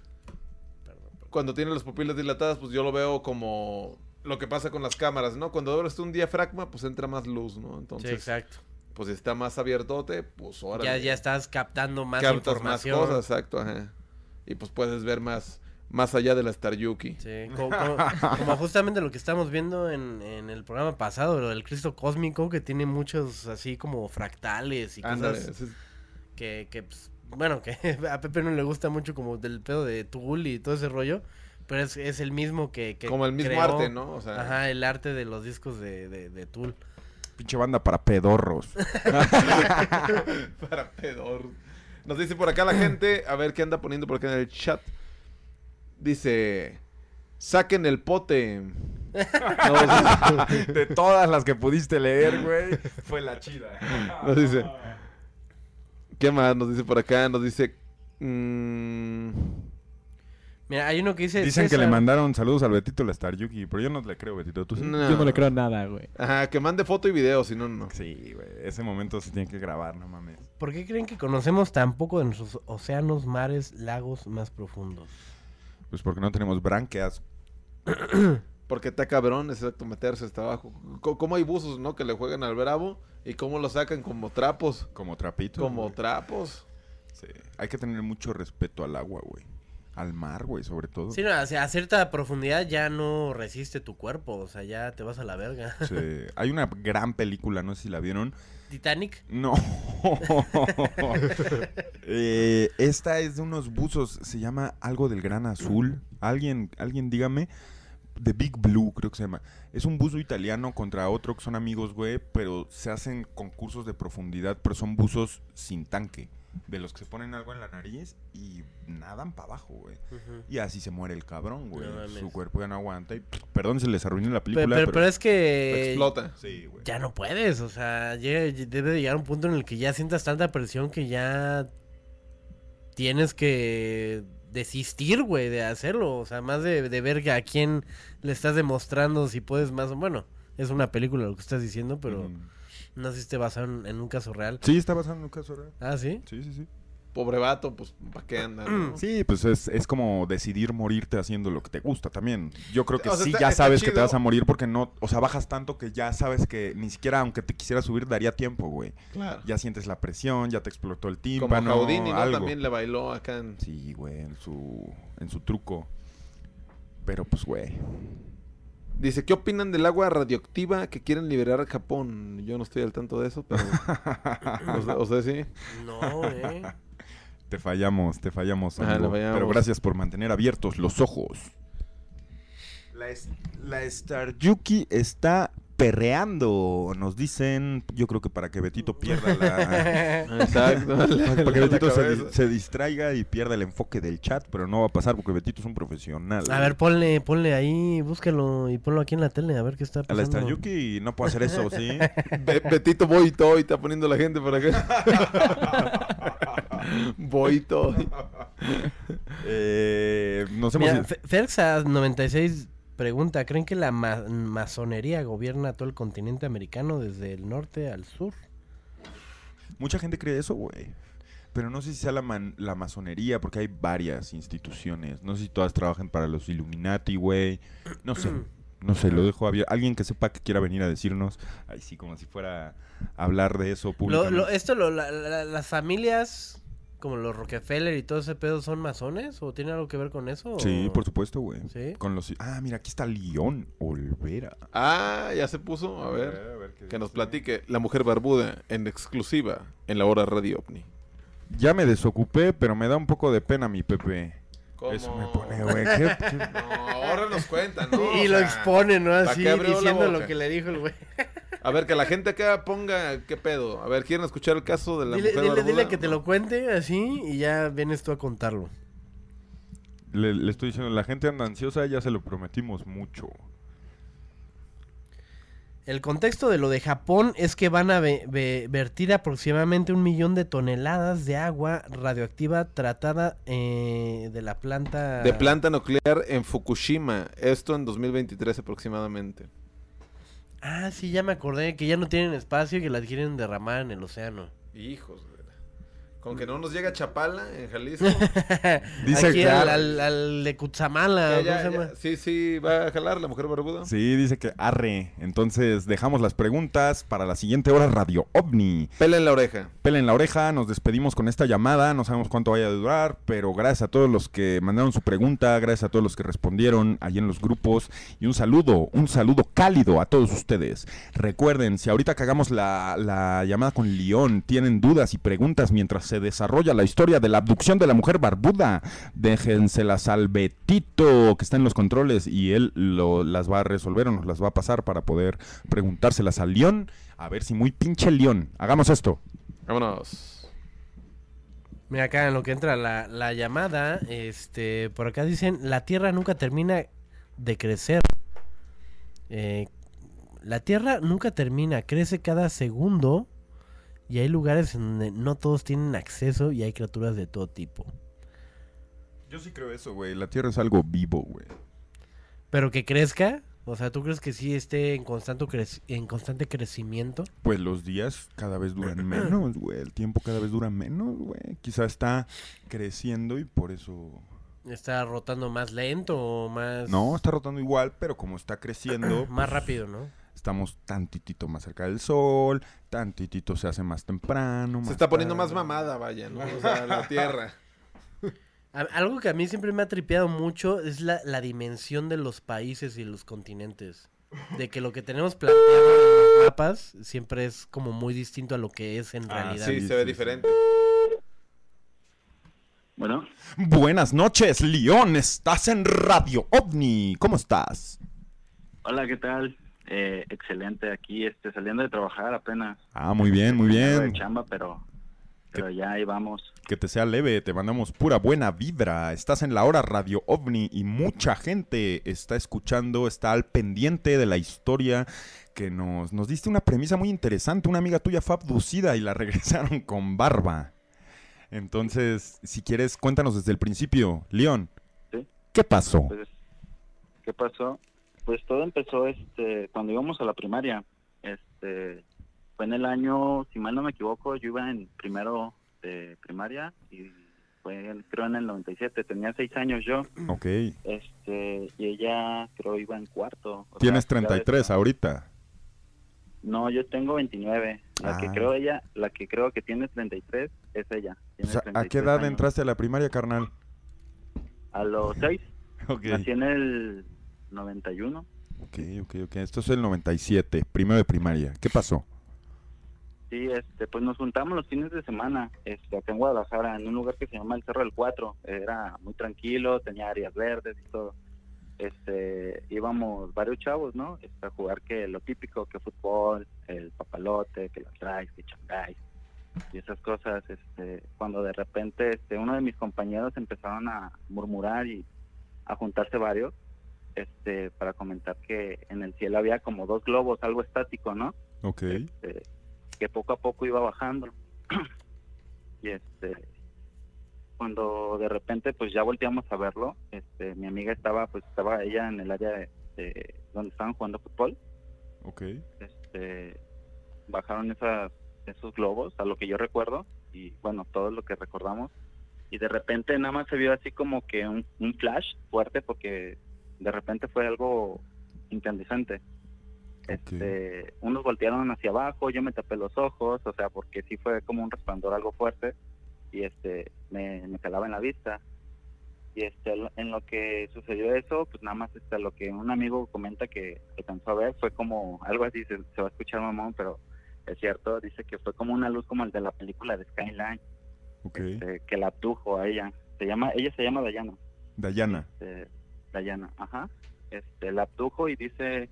cuando tiene las pupilas dilatadas, pues yo lo veo como lo que pasa con las cámaras, ¿no? Cuando abres un diafragma, pues entra más luz, ¿no? Sí, Entonces, exacto. pues si está más abiertote, pues ahora Ya, ya estás captando más captas más información. cosas, exacto, ajá. Y pues puedes ver más, más allá de la Star Yuki. Sí, como, como- como justamente lo que estamos viendo en, en el programa pasado, lo del Cristo Cósmico, que tiene muchos así como fractales y Ándale, cosas es- que, que pues, bueno, que a Pepe no le gusta mucho como del pedo de Tool y todo ese rollo, pero es, es el mismo que, que como el mismo creó, arte, ¿no? O sea, Ajá, el arte de los discos de, de, de Tool. Pinche banda para pedorros. para pedor. Nos dice por acá la gente, a ver qué anda poniendo por acá en el chat. Dice, saquen el pote. No, De todas las que pudiste leer, güey, fue la chida. Nos dice, ¿qué más? Nos dice por acá, nos dice... mm, Mira, hay uno que dice... Dicen que le mandaron saludos al Betito la Star Yuki, pero yo no le creo, Betito. ¿Tú sí? no. Yo no le creo nada, güey. Ajá, que mande foto y video, si no, no. Sí, güey. Ese momento se tiene que grabar, no mames. ¿Por qué creen que conocemos tan poco de nuestros océanos, mares, lagos más profundos? Pues porque no tenemos branquias. Porque está cabrón, exacto, meterse hasta abajo. Co- ¿Cómo hay buzos, no? Que le juegan al bravo y cómo lo sacan como trapos. Como trapitos. Como güey. trapos. Sí. Hay que tener mucho respeto al agua, güey. Al mar, güey, sobre todo. Sí, no, o sea, a cierta profundidad ya no resiste tu cuerpo, o sea, ya te vas a la verga. Sí. Hay una gran película, no sé si la vieron. Titanic. No. Eh, esta es de unos buzos. Se llama algo del gran azul. Alguien, alguien dígame. The Big Blue, creo que se llama. Es un buzo italiano contra otro que son amigos, güey. Pero se hacen concursos de profundidad. Pero son buzos sin tanque. De los que se ponen algo en la nariz y nadan para abajo, güey. Y así se muere el cabrón, güey. No. Su cuerpo ya no aguanta. Y perdón, se les arruinó la película. pero- pero, pero es que Explota. Sí, güey. ya no puedes, o sea, debe llegar un punto en el que ya sientas tanta presión que ya tienes que desistir, güey, de hacerlo, o sea, más de, de ver a quién le estás demostrando si puedes más, bueno, es una película lo que estás diciendo, pero Mm. no sé si te basado en, en un caso real. Sí, está basado en un caso real. Ah, ¿sí? Sí, sí, sí. Pobre vato, pues, ¿para qué anda? no? Sí, pues es, es como decidir morirte haciendo lo que te gusta también. Yo creo que O sea, sí, está- ya está sabes que te vas a morir porque no, o sea, bajas tanto que ya sabes que ni siquiera aunque te quisiera subir daría tiempo, güey. Claro. Ya sientes la presión, ya te explotó el Como tímpano, Houdini, ¿no? algo. También le bailó acá en... Sí, güey, en su, en su truco. Pero pues, güey. Dice, ¿qué opinan del agua radioactiva que quieren liberar a Japón? Yo no estoy al tanto de eso, pero... o, sea, o sea, sí. No, eh. Te fallamos, te fallamos, Ajá, amigo. le fallamos. Pero gracias por mantener abiertos los ojos. La, es- la Star Yuki está perreando, nos dicen. Yo creo que para que Betito pierda la. Exacto. para que Betito se, distraiga y pierda el enfoque del chat, pero no va a pasar porque Betito es un profesional. A ver, ponle, ponle ahí, búscalo y ponlo aquí en la tele, a ver qué está A la pasando. Star Yuki no puedo hacer eso, ¿sí? Be- Betito Boito y está poniendo la gente por acá. Boito. Eh, nos hemos Mira, ido- Fe- Ferxa96 pregunta, ¿creen que la ma- masonería gobierna todo el continente americano desde el norte al sur? Mucha gente cree eso, güey. Pero no sé si sea la, man- la masonería, porque hay varias instituciones. No sé si todas trabajan para los Illuminati, güey. No sé. No sé, lo dejo abierto. Alguien que sepa que quiera venir a decirnos. Ay, sí, como si fuera a hablar de eso Lo, lo- esto, lo- la- la- las familias como los Rockefeller y todo ese pedo son masones o tiene algo que ver con eso? Sí, o- por supuesto, güey. ¿Sí? Con los... Ah, mira, aquí está León Olvera. Ah, ya se puso. A ver. a ver qué Que nos platique la mujer barbuda en exclusiva en la hora Radio OVNI. Ya me desocupé, pero me da un poco de pena mi Pepe. ¿Cómo? Eso me pone, güey. ¿Qué- qué- No, ahora nos cuentan, ¿no? y O lo sea, expone, ¿no? ¿pa' Así diciendo lo que le dijo el güey. A ver, que la gente acá ponga qué pedo. A ver, ¿quieren escuchar el caso de la Dile, mujer dile- barbuda? dile que te lo cuente así y ya vienes tú a contarlo. Le, le estoy diciendo, la gente anda ansiosa, ya se lo prometimos mucho. El contexto de lo de Japón es que van a ve- ve- vertir aproximadamente un millón de toneladas de agua radioactiva tratada eh, de la planta... De planta nuclear en Fukushima. Esto en 2023 aproximadamente. Ah, sí, ya me acordé que ya no tienen espacio y que las quieren derramar en el océano. Hijos. Con que no nos llega Chapala en Jalisco. Dice Aquí que- al, al, al de Cutzamala. Sí, sí, va a jalar la mujer barbuda. Sí, dice que arre. Entonces dejamos las preguntas para la siguiente hora Radio OVNI. Pela en la oreja. Pela en la oreja, nos despedimos con esta llamada, no sabemos cuánto vaya a durar, pero gracias a todos los que mandaron su pregunta, gracias a todos los que respondieron ahí en los grupos y un saludo, un saludo cálido a todos ustedes. Recuerden, si ahorita que hagamos la, la llamada con León, tienen dudas y preguntas mientras se desarrolla la historia de la abducción de la mujer barbuda, déjenselas al Betito que está en los controles y él lo, las va a resolver o nos las va a pasar para poder preguntárselas a León, a ver si muy pinche León. Hagamos esto. Vámonos. Mira, acá en lo que entra la, la llamada, este, por acá dicen, la Tierra nunca termina de crecer. Eh, la Tierra nunca termina, crece cada segundo y hay lugares en donde no todos tienen acceso y hay criaturas de todo tipo. Yo sí creo eso, güey. La Tierra es algo vivo, güey. Pero que crezca, o sea, ¿tú crees que sí esté en constante, en constante crecimiento? Pues los días cada vez duran menos, güey. El tiempo cada vez dura menos, güey. Quizá está creciendo y por eso... ¿Está rotando más lento o más... No, está rotando igual, pero como está creciendo, Más rápido, ¿no? Estamos tantitito más cerca del sol, tantitito se hace más temprano. Se más está poniendo más mamada, vaya, ¿no? O sea, la tierra. Algo que a mí siempre me ha tripeado mucho es la, la dimensión de los países y los continentes. De que lo que tenemos planteado en los mapas siempre es como muy distinto a lo que es en Ah, realidad. Sí, Sí, se ve sí, diferente. Bueno, Buenas noches, León. Estás en Radio OVNI. ¿Cómo estás? hola, ¿qué tal? Eh, excelente, aquí este, saliendo de trabajar apenas. Ah, muy bien, muy bien. De chamba, pero, pero ya ahí vamos. Que te sea leve, te mandamos pura buena vibra. Estás en la hora Radio OVNI y mucha gente está escuchando, está al pendiente de la historia que nos, nos diste una premisa muy interesante. Una amiga tuya fue abducida y la regresaron con barba. Entonces, si quieres, cuéntanos desde el principio. León, Sí. ¿qué pasó? Pues, ¿qué pasó? Pues todo empezó este cuando íbamos a la primaria. Este fue en el año, si mal no me equivoco, yo iba en primero de primaria y fue creo en el 97, tenía seis años yo. Ok. Este y ella creo iba en cuarto. o Tienes sea, ya 33 ves- ahorita. No, yo tengo 29. La que Ah. creo ella, la que creo que tiene 33 es ella. O Tiene ¿A qué 33 edad años. entraste a la primaria, carnal? A los 6. Ok. Nací en el 91. Ok, ok, ok. Esto es el 97, primero de primaria. ¿Qué pasó? Sí, este, pues nos juntamos los fines de semana, este, acá en Guadalajara, en un lugar que se llama el Cerro del Cuatro. Era muy tranquilo, tenía áreas verdes y todo. Este, íbamos varios chavos, ¿no? Este, a jugar que lo típico, que fútbol, el papalote, que los drives, que changáis y esas cosas. Este, cuando de repente, este, uno de mis compañeros empezaron a murmurar y a juntarse varios, este, para comentar que en el cielo había como dos globos, algo estático, ¿no? Ok. este, que poco a poco iba bajando. y este cuando de repente pues ya volteamos a verlo, este mi amiga estaba pues estaba ella en el área de, de donde estaban jugando fútbol, Ok. este bajaron esas esos globos a lo que yo recuerdo y bueno, todo lo que recordamos y de repente nada más se vio así como que un, un flash fuerte porque de repente fue algo incandescente. Este, unos voltearon hacia abajo, yo me tapé los ojos, o sea, porque sí fue como un resplandor algo fuerte y este me, me calaba en la vista. Y este en lo que sucedió eso, pues nada más este, lo que un amigo comenta que alcanzó a ver fue como algo así, se, se va a escuchar mamón, pero es cierto, dice que fue como una luz como el de la película de Skyline, este, que la abdujo a ella. Se llama, ella se llama Dayana. Dayana. Este, Dayana, ajá. Este, la abdujo y dice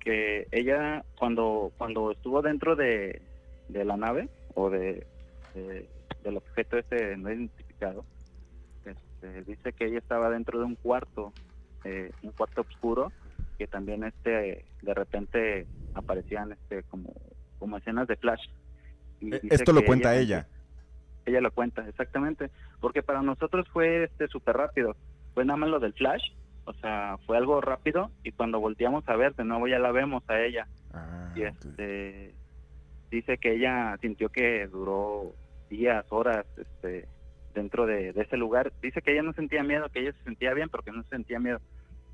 que ella cuando cuando estuvo dentro de, de la nave o de, de- del objeto ese no identificado, este, dice que ella estaba dentro de un cuarto, eh, un cuarto oscuro que también este de repente aparecían este como como escenas de flash. Y dice Esto lo cuenta ella. ella lo cuenta, exactamente. Porque para nosotros fue este súper rápido. Fue nada más lo del flash. O sea, fue algo rápido y cuando volteamos a ver, de nuevo ya la vemos a ella. Ah, Y este dice que ella sintió que duró días, horas, este dentro de, de ese lugar. Dice que ella no sentía miedo, que ella se sentía bien, pero que no sentía miedo.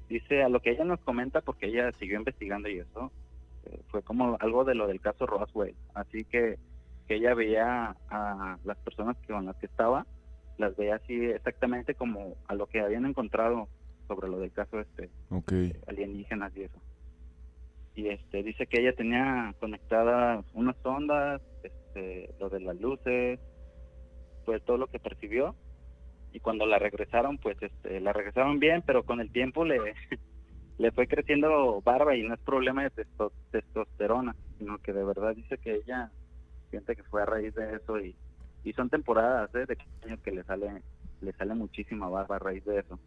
Dice a lo que ella nos comenta, porque ella siguió investigando y eso, eh, fue como algo de lo del caso Roswell. Así que, que ella veía a las personas que- con las que estaba, las veía así exactamente como a lo que habían encontrado sobre lo del caso este Ok. alienígenas y eso. Y este dice que ella tenía conectadas unas ondas, este, lo de las luces, pues todo lo que percibió. Y cuando la regresaron, pues este, la regresaron bien, pero con el tiempo le, le fue creciendo barba y no es problema de testo- testosterona, sino que de verdad dice que ella siente que fue a raíz de eso y, y son temporadas ¿eh? de años que le sale le sale muchísima barba a raíz de eso.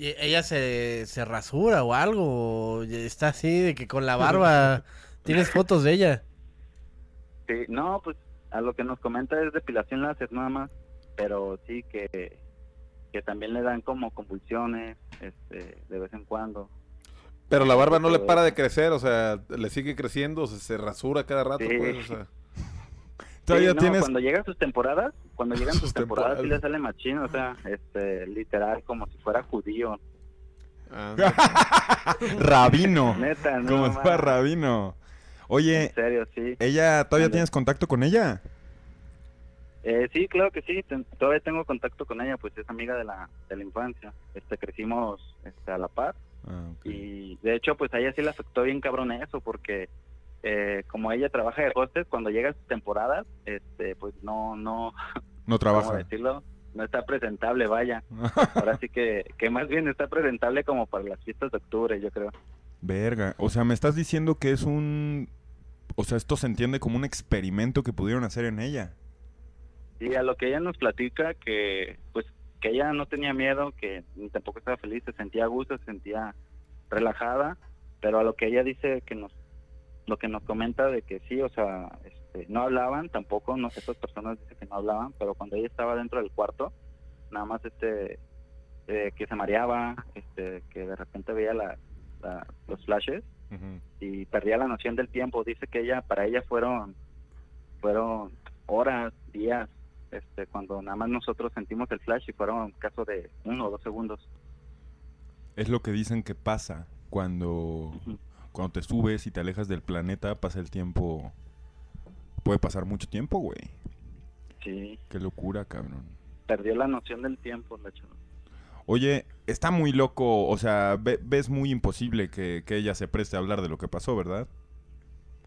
¿Y ella se, se rasura o algo? ¿O está así de que con la barba... ¿Tienes fotos de ella? Sí, no, pues a lo que nos comenta es depilación láser nada más, pero sí que, que también le dan como convulsiones este, de vez en cuando. Pero la barba no le para de crecer, o sea, le sigue creciendo, o sea, se rasura cada rato, Sí. pues, o sea. Todavía Sí, no, tienes... Cuando llegan sus temporadas, cuando llegan sus, Sus temporadas, sí temporadas. le sale machino, o sea, este, literal, como si fuera judío. ah, Rabino. Neta, no. Como si fuera Rabino. Oye, En serio, sí. ¿ella todavía tienes contacto con ella? Eh, sí, claro que sí, ten- todavía tengo contacto con ella, pues es amiga de la, de la infancia. Este, crecimos este, a la par Ah. Y de hecho, pues a ella sí le afectó bien cabrón eso, porque eh, como ella trabaja de hostes, cuando llega sus temporadas, este, pues no, no, No ¿cómo trabaja. decirlo? No está presentable, vaya. Ahora sí que, que más bien está presentable como para las fiestas de octubre, yo creo. Verga. O sea, me estás diciendo que es un... O sea, esto se entiende como un experimento que pudieron hacer en ella. Y a lo que ella nos platica, que pues que ella no tenía miedo, que ni tampoco estaba feliz, se sentía a gusto, se sentía relajada, pero a lo que ella dice que nos, lo que nos comenta de que sí, o sea, este, no hablaban tampoco, no estas personas dicen que no hablaban, pero cuando ella estaba dentro del cuarto, nada más este, eh, que se mareaba, este, que de repente veía la, la- los flashes y perdía la noción del tiempo. Dice que ella, para ella fueron, fueron horas, días, este, cuando nada más nosotros sentimos el flash y fueron caso de uno o dos segundos. Es lo que dicen que pasa cuando. Cuando te subes y te alejas del planeta, pasa el tiempo... Puede pasar mucho tiempo, güey. Sí, Qué locura, cabrón. perdió la noción del tiempo, de hecho. Oye, está muy loco, o sea, ve- ves muy imposible que, que ella se preste a hablar de lo que pasó, ¿verdad?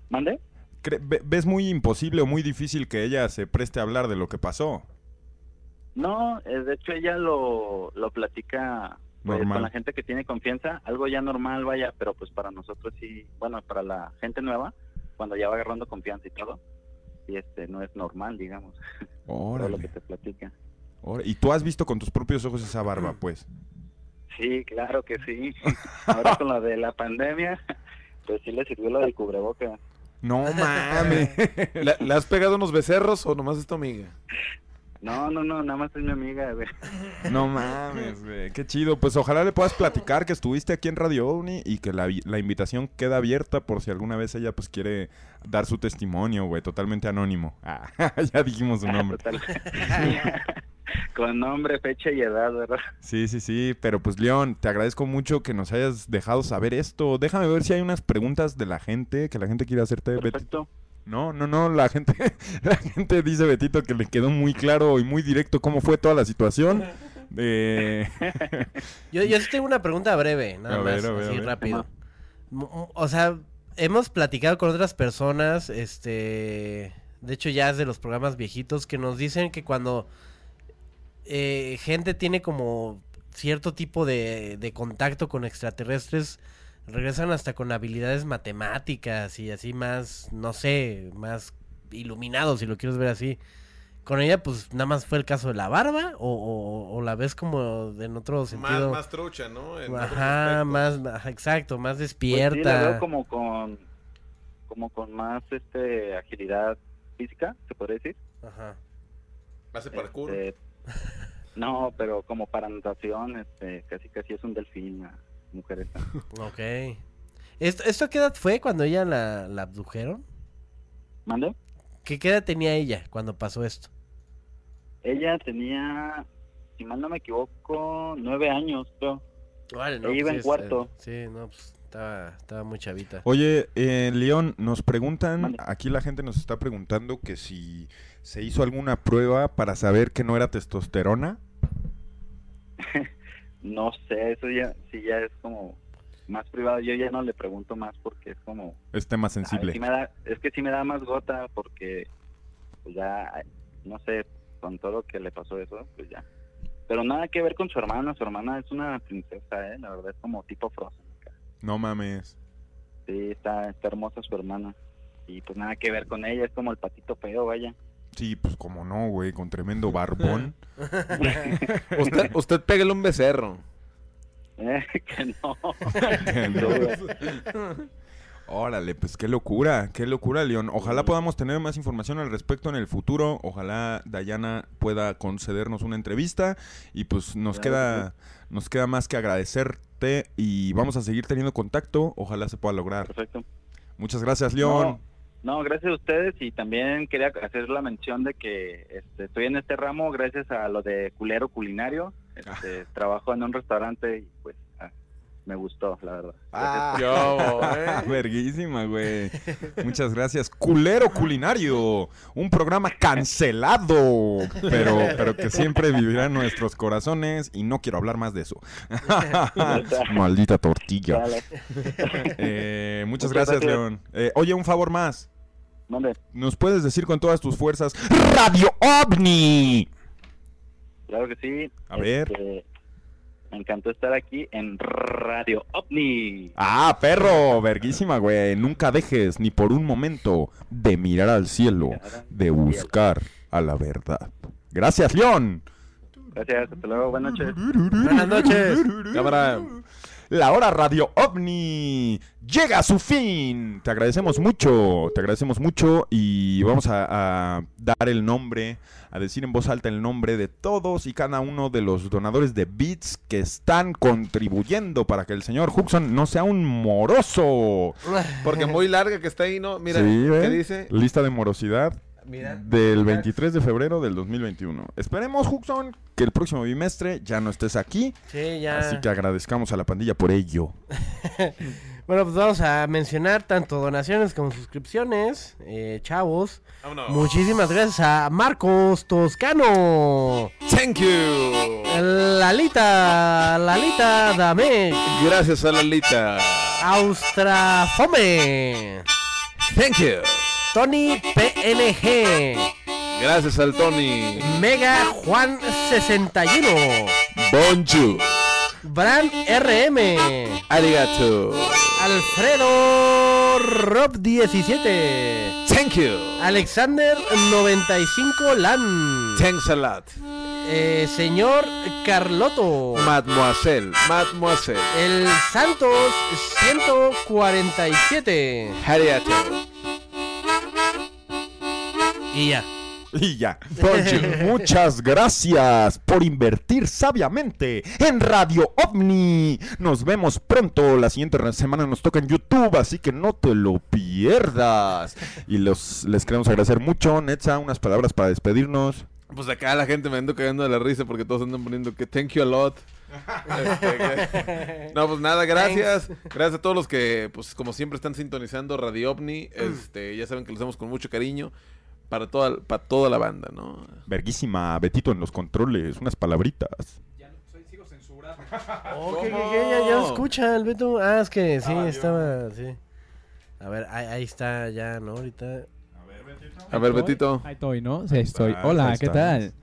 ¿Mande? Cre- ve- ¿Ves muy imposible o muy difícil que ella se preste a hablar de lo que pasó? No, eh, de hecho ella lo, lo platica pues, Normal. con la gente que tiene confianza, algo ya normal, vaya, pero pues para nosotros sí, bueno, para la gente nueva, cuando ya va agarrando confianza y todo, y este no es normal, digamos, todo lo que te platica. órale. Y tú has visto con tus propios ojos esa barba, pues. Sí, claro que sí. Ahora con lo de la pandemia, pues sí le sirvió lo del cubreboca. No mames. ¿Le, has pegado unos becerros o nomás es tu amiga? No, no, no, nada más es mi amiga, güey. No mames, güey. Qué chido. Pues ojalá le puedas platicar que estuviste aquí en Radio OVNI y que la, la invitación queda abierta por si alguna vez ella pues quiere dar su testimonio, güey. Totalmente anónimo. Ah, ya dijimos su nombre. Con nombre, fecha y edad, ¿verdad? Sí, sí, sí. Pero pues León, te agradezco mucho que nos hayas dejado saber esto. Déjame ver si hay unas preguntas de la gente que la gente quiere hacerte. Betty. No, no, no, la gente, la gente dice Betito que le quedó muy claro y muy directo cómo fue toda la situación. Eh, Yo, yo sí tengo una pregunta breve, nada A ver, más, a ver, a así ver. rápido. O sea, hemos platicado con otras personas, este, de hecho ya es de los programas viejitos, que nos dicen que cuando eh, gente tiene como cierto tipo de, de contacto con extraterrestres, regresan hasta con habilidades matemáticas y así más, no sé, más iluminados, si lo quieres ver así. Con ella, pues nada más fue el caso de la barba, o, o- o la ves como en otro Más, sentido. más trucha, ¿no? En Ajá, más, ajá, exacto, más Pues sí, la despierta. veo como con, como con más este agilidad física, se podría decir. Ajá. Hace parkour. Este, no, pero como para natación, este, casi casi es un delfín, mujer esta. Ok. ¿Esto, ¿Esto qué edad fue cuando ella la, la abdujeron? ¿Mande? ¿Qué, ¿Qué edad tenía ella cuando pasó esto? Ella tenía, si mal no me equivoco, nueve años, creo. Vale, Ella iba en es- cuarto. eh, sí, no, pues estaba, estaba muy chavita. Oye, eh, León, nos preguntan, aquí la gente nos está preguntando que si se hizo alguna prueba para saber que no era testosterona. No sé, eso ya, sí ya es como más privado. Yo ya no le pregunto más porque es como... Es tema ay, sensible. sí me da, es que sí me da más gota porque pues ya, no sé, con todo lo que le pasó eso, pues ya. Pero nada que ver con su hermana. Su hermana es una princesa, ¿eh? La verdad es como tipo Frozen. No mames. Sí, está, está hermosa su hermana. Y pues nada que ver con ella, es como el patito feo, vaya. Sí, pues como no, güey, con tremendo barbón. Usted, usted pégale un becerro. Eh, que no. Órale, pues qué locura, qué locura, León. Ojalá podamos tener más información al respecto en el futuro. Ojalá Dayana pueda concedernos una entrevista y pues nos Claro queda nos queda más que agradecerte y vamos a seguir teniendo contacto. Ojalá se pueda lograr. Perfecto. Muchas gracias, León. No, gracias a ustedes y también quería hacer la mención de que este, estoy en este ramo gracias a lo de culero culinario. Este, Trabajo en un restaurante y pues ah, me gustó, la verdad. Ah, Yo, eh. verguísima, güey. Muchas gracias. Culero Culinario, un programa cancelado, pero, pero que siempre vivirá en nuestros corazones y no quiero hablar más de eso. Maldita tortilla. Eh, muchas Muchas gracias, gracias. León. Eh, oye, un favor más. Mande. ¿Nos puedes decir con todas tus fuerzas Radio OVNI? Claro que sí. A ver. Este, me encantó estar aquí en Radio OVNI. Ah, perro, verguísima, güey. Nunca dejes ni por un momento de mirar al cielo, de buscar a la verdad. Gracias, León. Gracias, hasta luego, buenas noches. Buenas noches. Cámara. La hora Radio OVNI llega a su fin. Te agradecemos mucho, te agradecemos mucho y vamos a, a dar el nombre, a decir en voz alta el nombre de todos y cada uno de los donadores de bits que están contribuyendo para que el señor Huxon no sea un moroso. Porque muy larga que está ahí, ¿no? Mira, Sí, ¿qué dice? Lista de morosidad Mira. del 23 de febrero del 2021. Esperemos, Huxon, que el próximo bimestre ya no estés aquí. Sí, ya. Así que agradezcamos a la pandilla por ello. Bueno, pues vamos a mencionar tanto donaciones como suscripciones. Eh, chavos. Vámonos. Muchísimas gracias a Marcos Toscano. Thank you. Lalita, Lalita Dame. Gracias a Lalita. Austrafome. Thank you. Tony PNG. Gracias al Tony. Mega Juan 61. Bonjour. Bran RM. Arigato. Alfredo Rob 17. Thank you. Alexander 95 Lan. Thanks a lot. Eh, señor Carloto. Mademoiselle. Mademoiselle. El Santos 147. Arigato. Y ya. Y ya. Muchas gracias por invertir sabiamente en Radio OVNI. Nos vemos pronto. La siguiente semana nos toca en YouTube, así que no te lo pierdas. Y los, les queremos agradecer mucho. Netza, unas palabras para despedirnos. Pues acá la gente me ando cagando de la risa porque todos andan poniendo que thank you a lot. Este, No, pues nada, gracias. Gracias a todos los que, pues como siempre, están sintonizando Radio OVNI. Este, ya saben que los hacemos con mucho cariño para toda, para toda la banda, ¿no? Verguísima, Betito en los controles. Unas palabritas. Oh, ¿qué, qué, qué? Ya, ya escucha el Beto. Ah, es que sí, Ah, estaba. Sí. A ver, ahí, ahí está ya, ¿no? Ahorita. A ver, Betito. Ahí estoy, ¿no? Sí, estoy. estás, Hola, ¿qué estás. tal?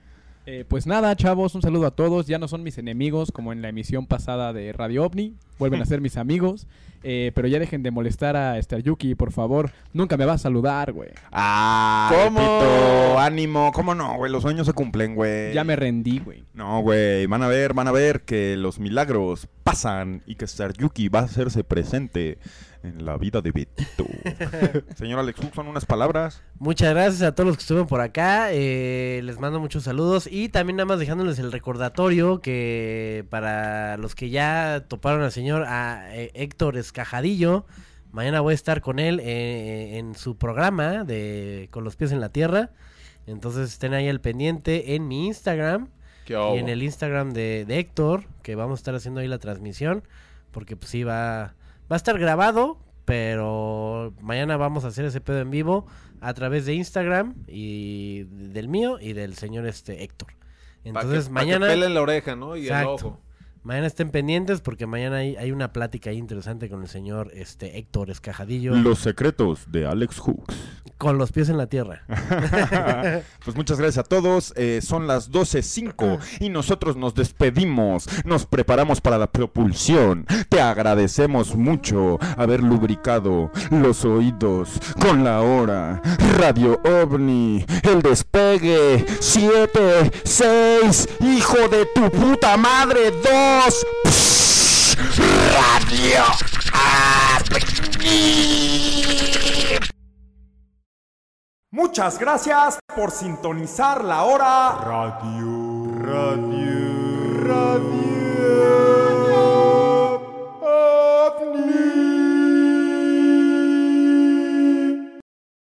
Eh, pues nada, chavos, un saludo a todos. Ya no son mis enemigos como en la emisión pasada de Radio OVNI. Vuelven a ser mis amigos. Eh, pero ya dejen de molestar a Star Yuki, por favor. Nunca me va a saludar, güey. Ah, ¿Cómo? Ánimo. ¿Cómo no, güey? Los sueños se cumplen, güey. Ya me rendí, güey. No, güey, van a ver, van a ver que los milagros pasan y que Star Yuki va a hacerse presente en la vida de Betito. Señor Alex son unas palabras. Muchas gracias a todos los que estuvieron por acá. eh, les mando muchos saludos. Y también nada más dejándoles el recordatorio que para los que ya toparon al señor a, eh, Héctor Escajadillo, mañana voy a estar con él eh, en su programa de Con los pies en la tierra. Entonces estén ahí al pendiente en mi Instagram ¿Qué y en el Instagram de, de Héctor, que vamos a estar haciendo ahí la transmisión, porque pues sí, va, va a estar grabado, pero mañana vamos a hacer ese pedo en vivo a través de Instagram y del mío y del señor este Héctor. Pa' Entonces que- pa' que mañana, pelen la oreja, ¿no? Y el ojo. Mañana estén pendientes porque mañana hay, hay una plática ahí interesante con el señor este Héctor Escajadillo Los secretos de Alex Hooks. con los pies en la tierra. pues muchas gracias a todos. eh, son las 12.05 y nosotros nos despedimos. Nos preparamos para la propulsión. Te agradecemos mucho haber lubricado los oídos con la hora. Radio OVNI, el despegue. 7, 6, hijo de tu puta madre. 2, Radio. Muchas gracias por sintonizar la hora Radio. Radio.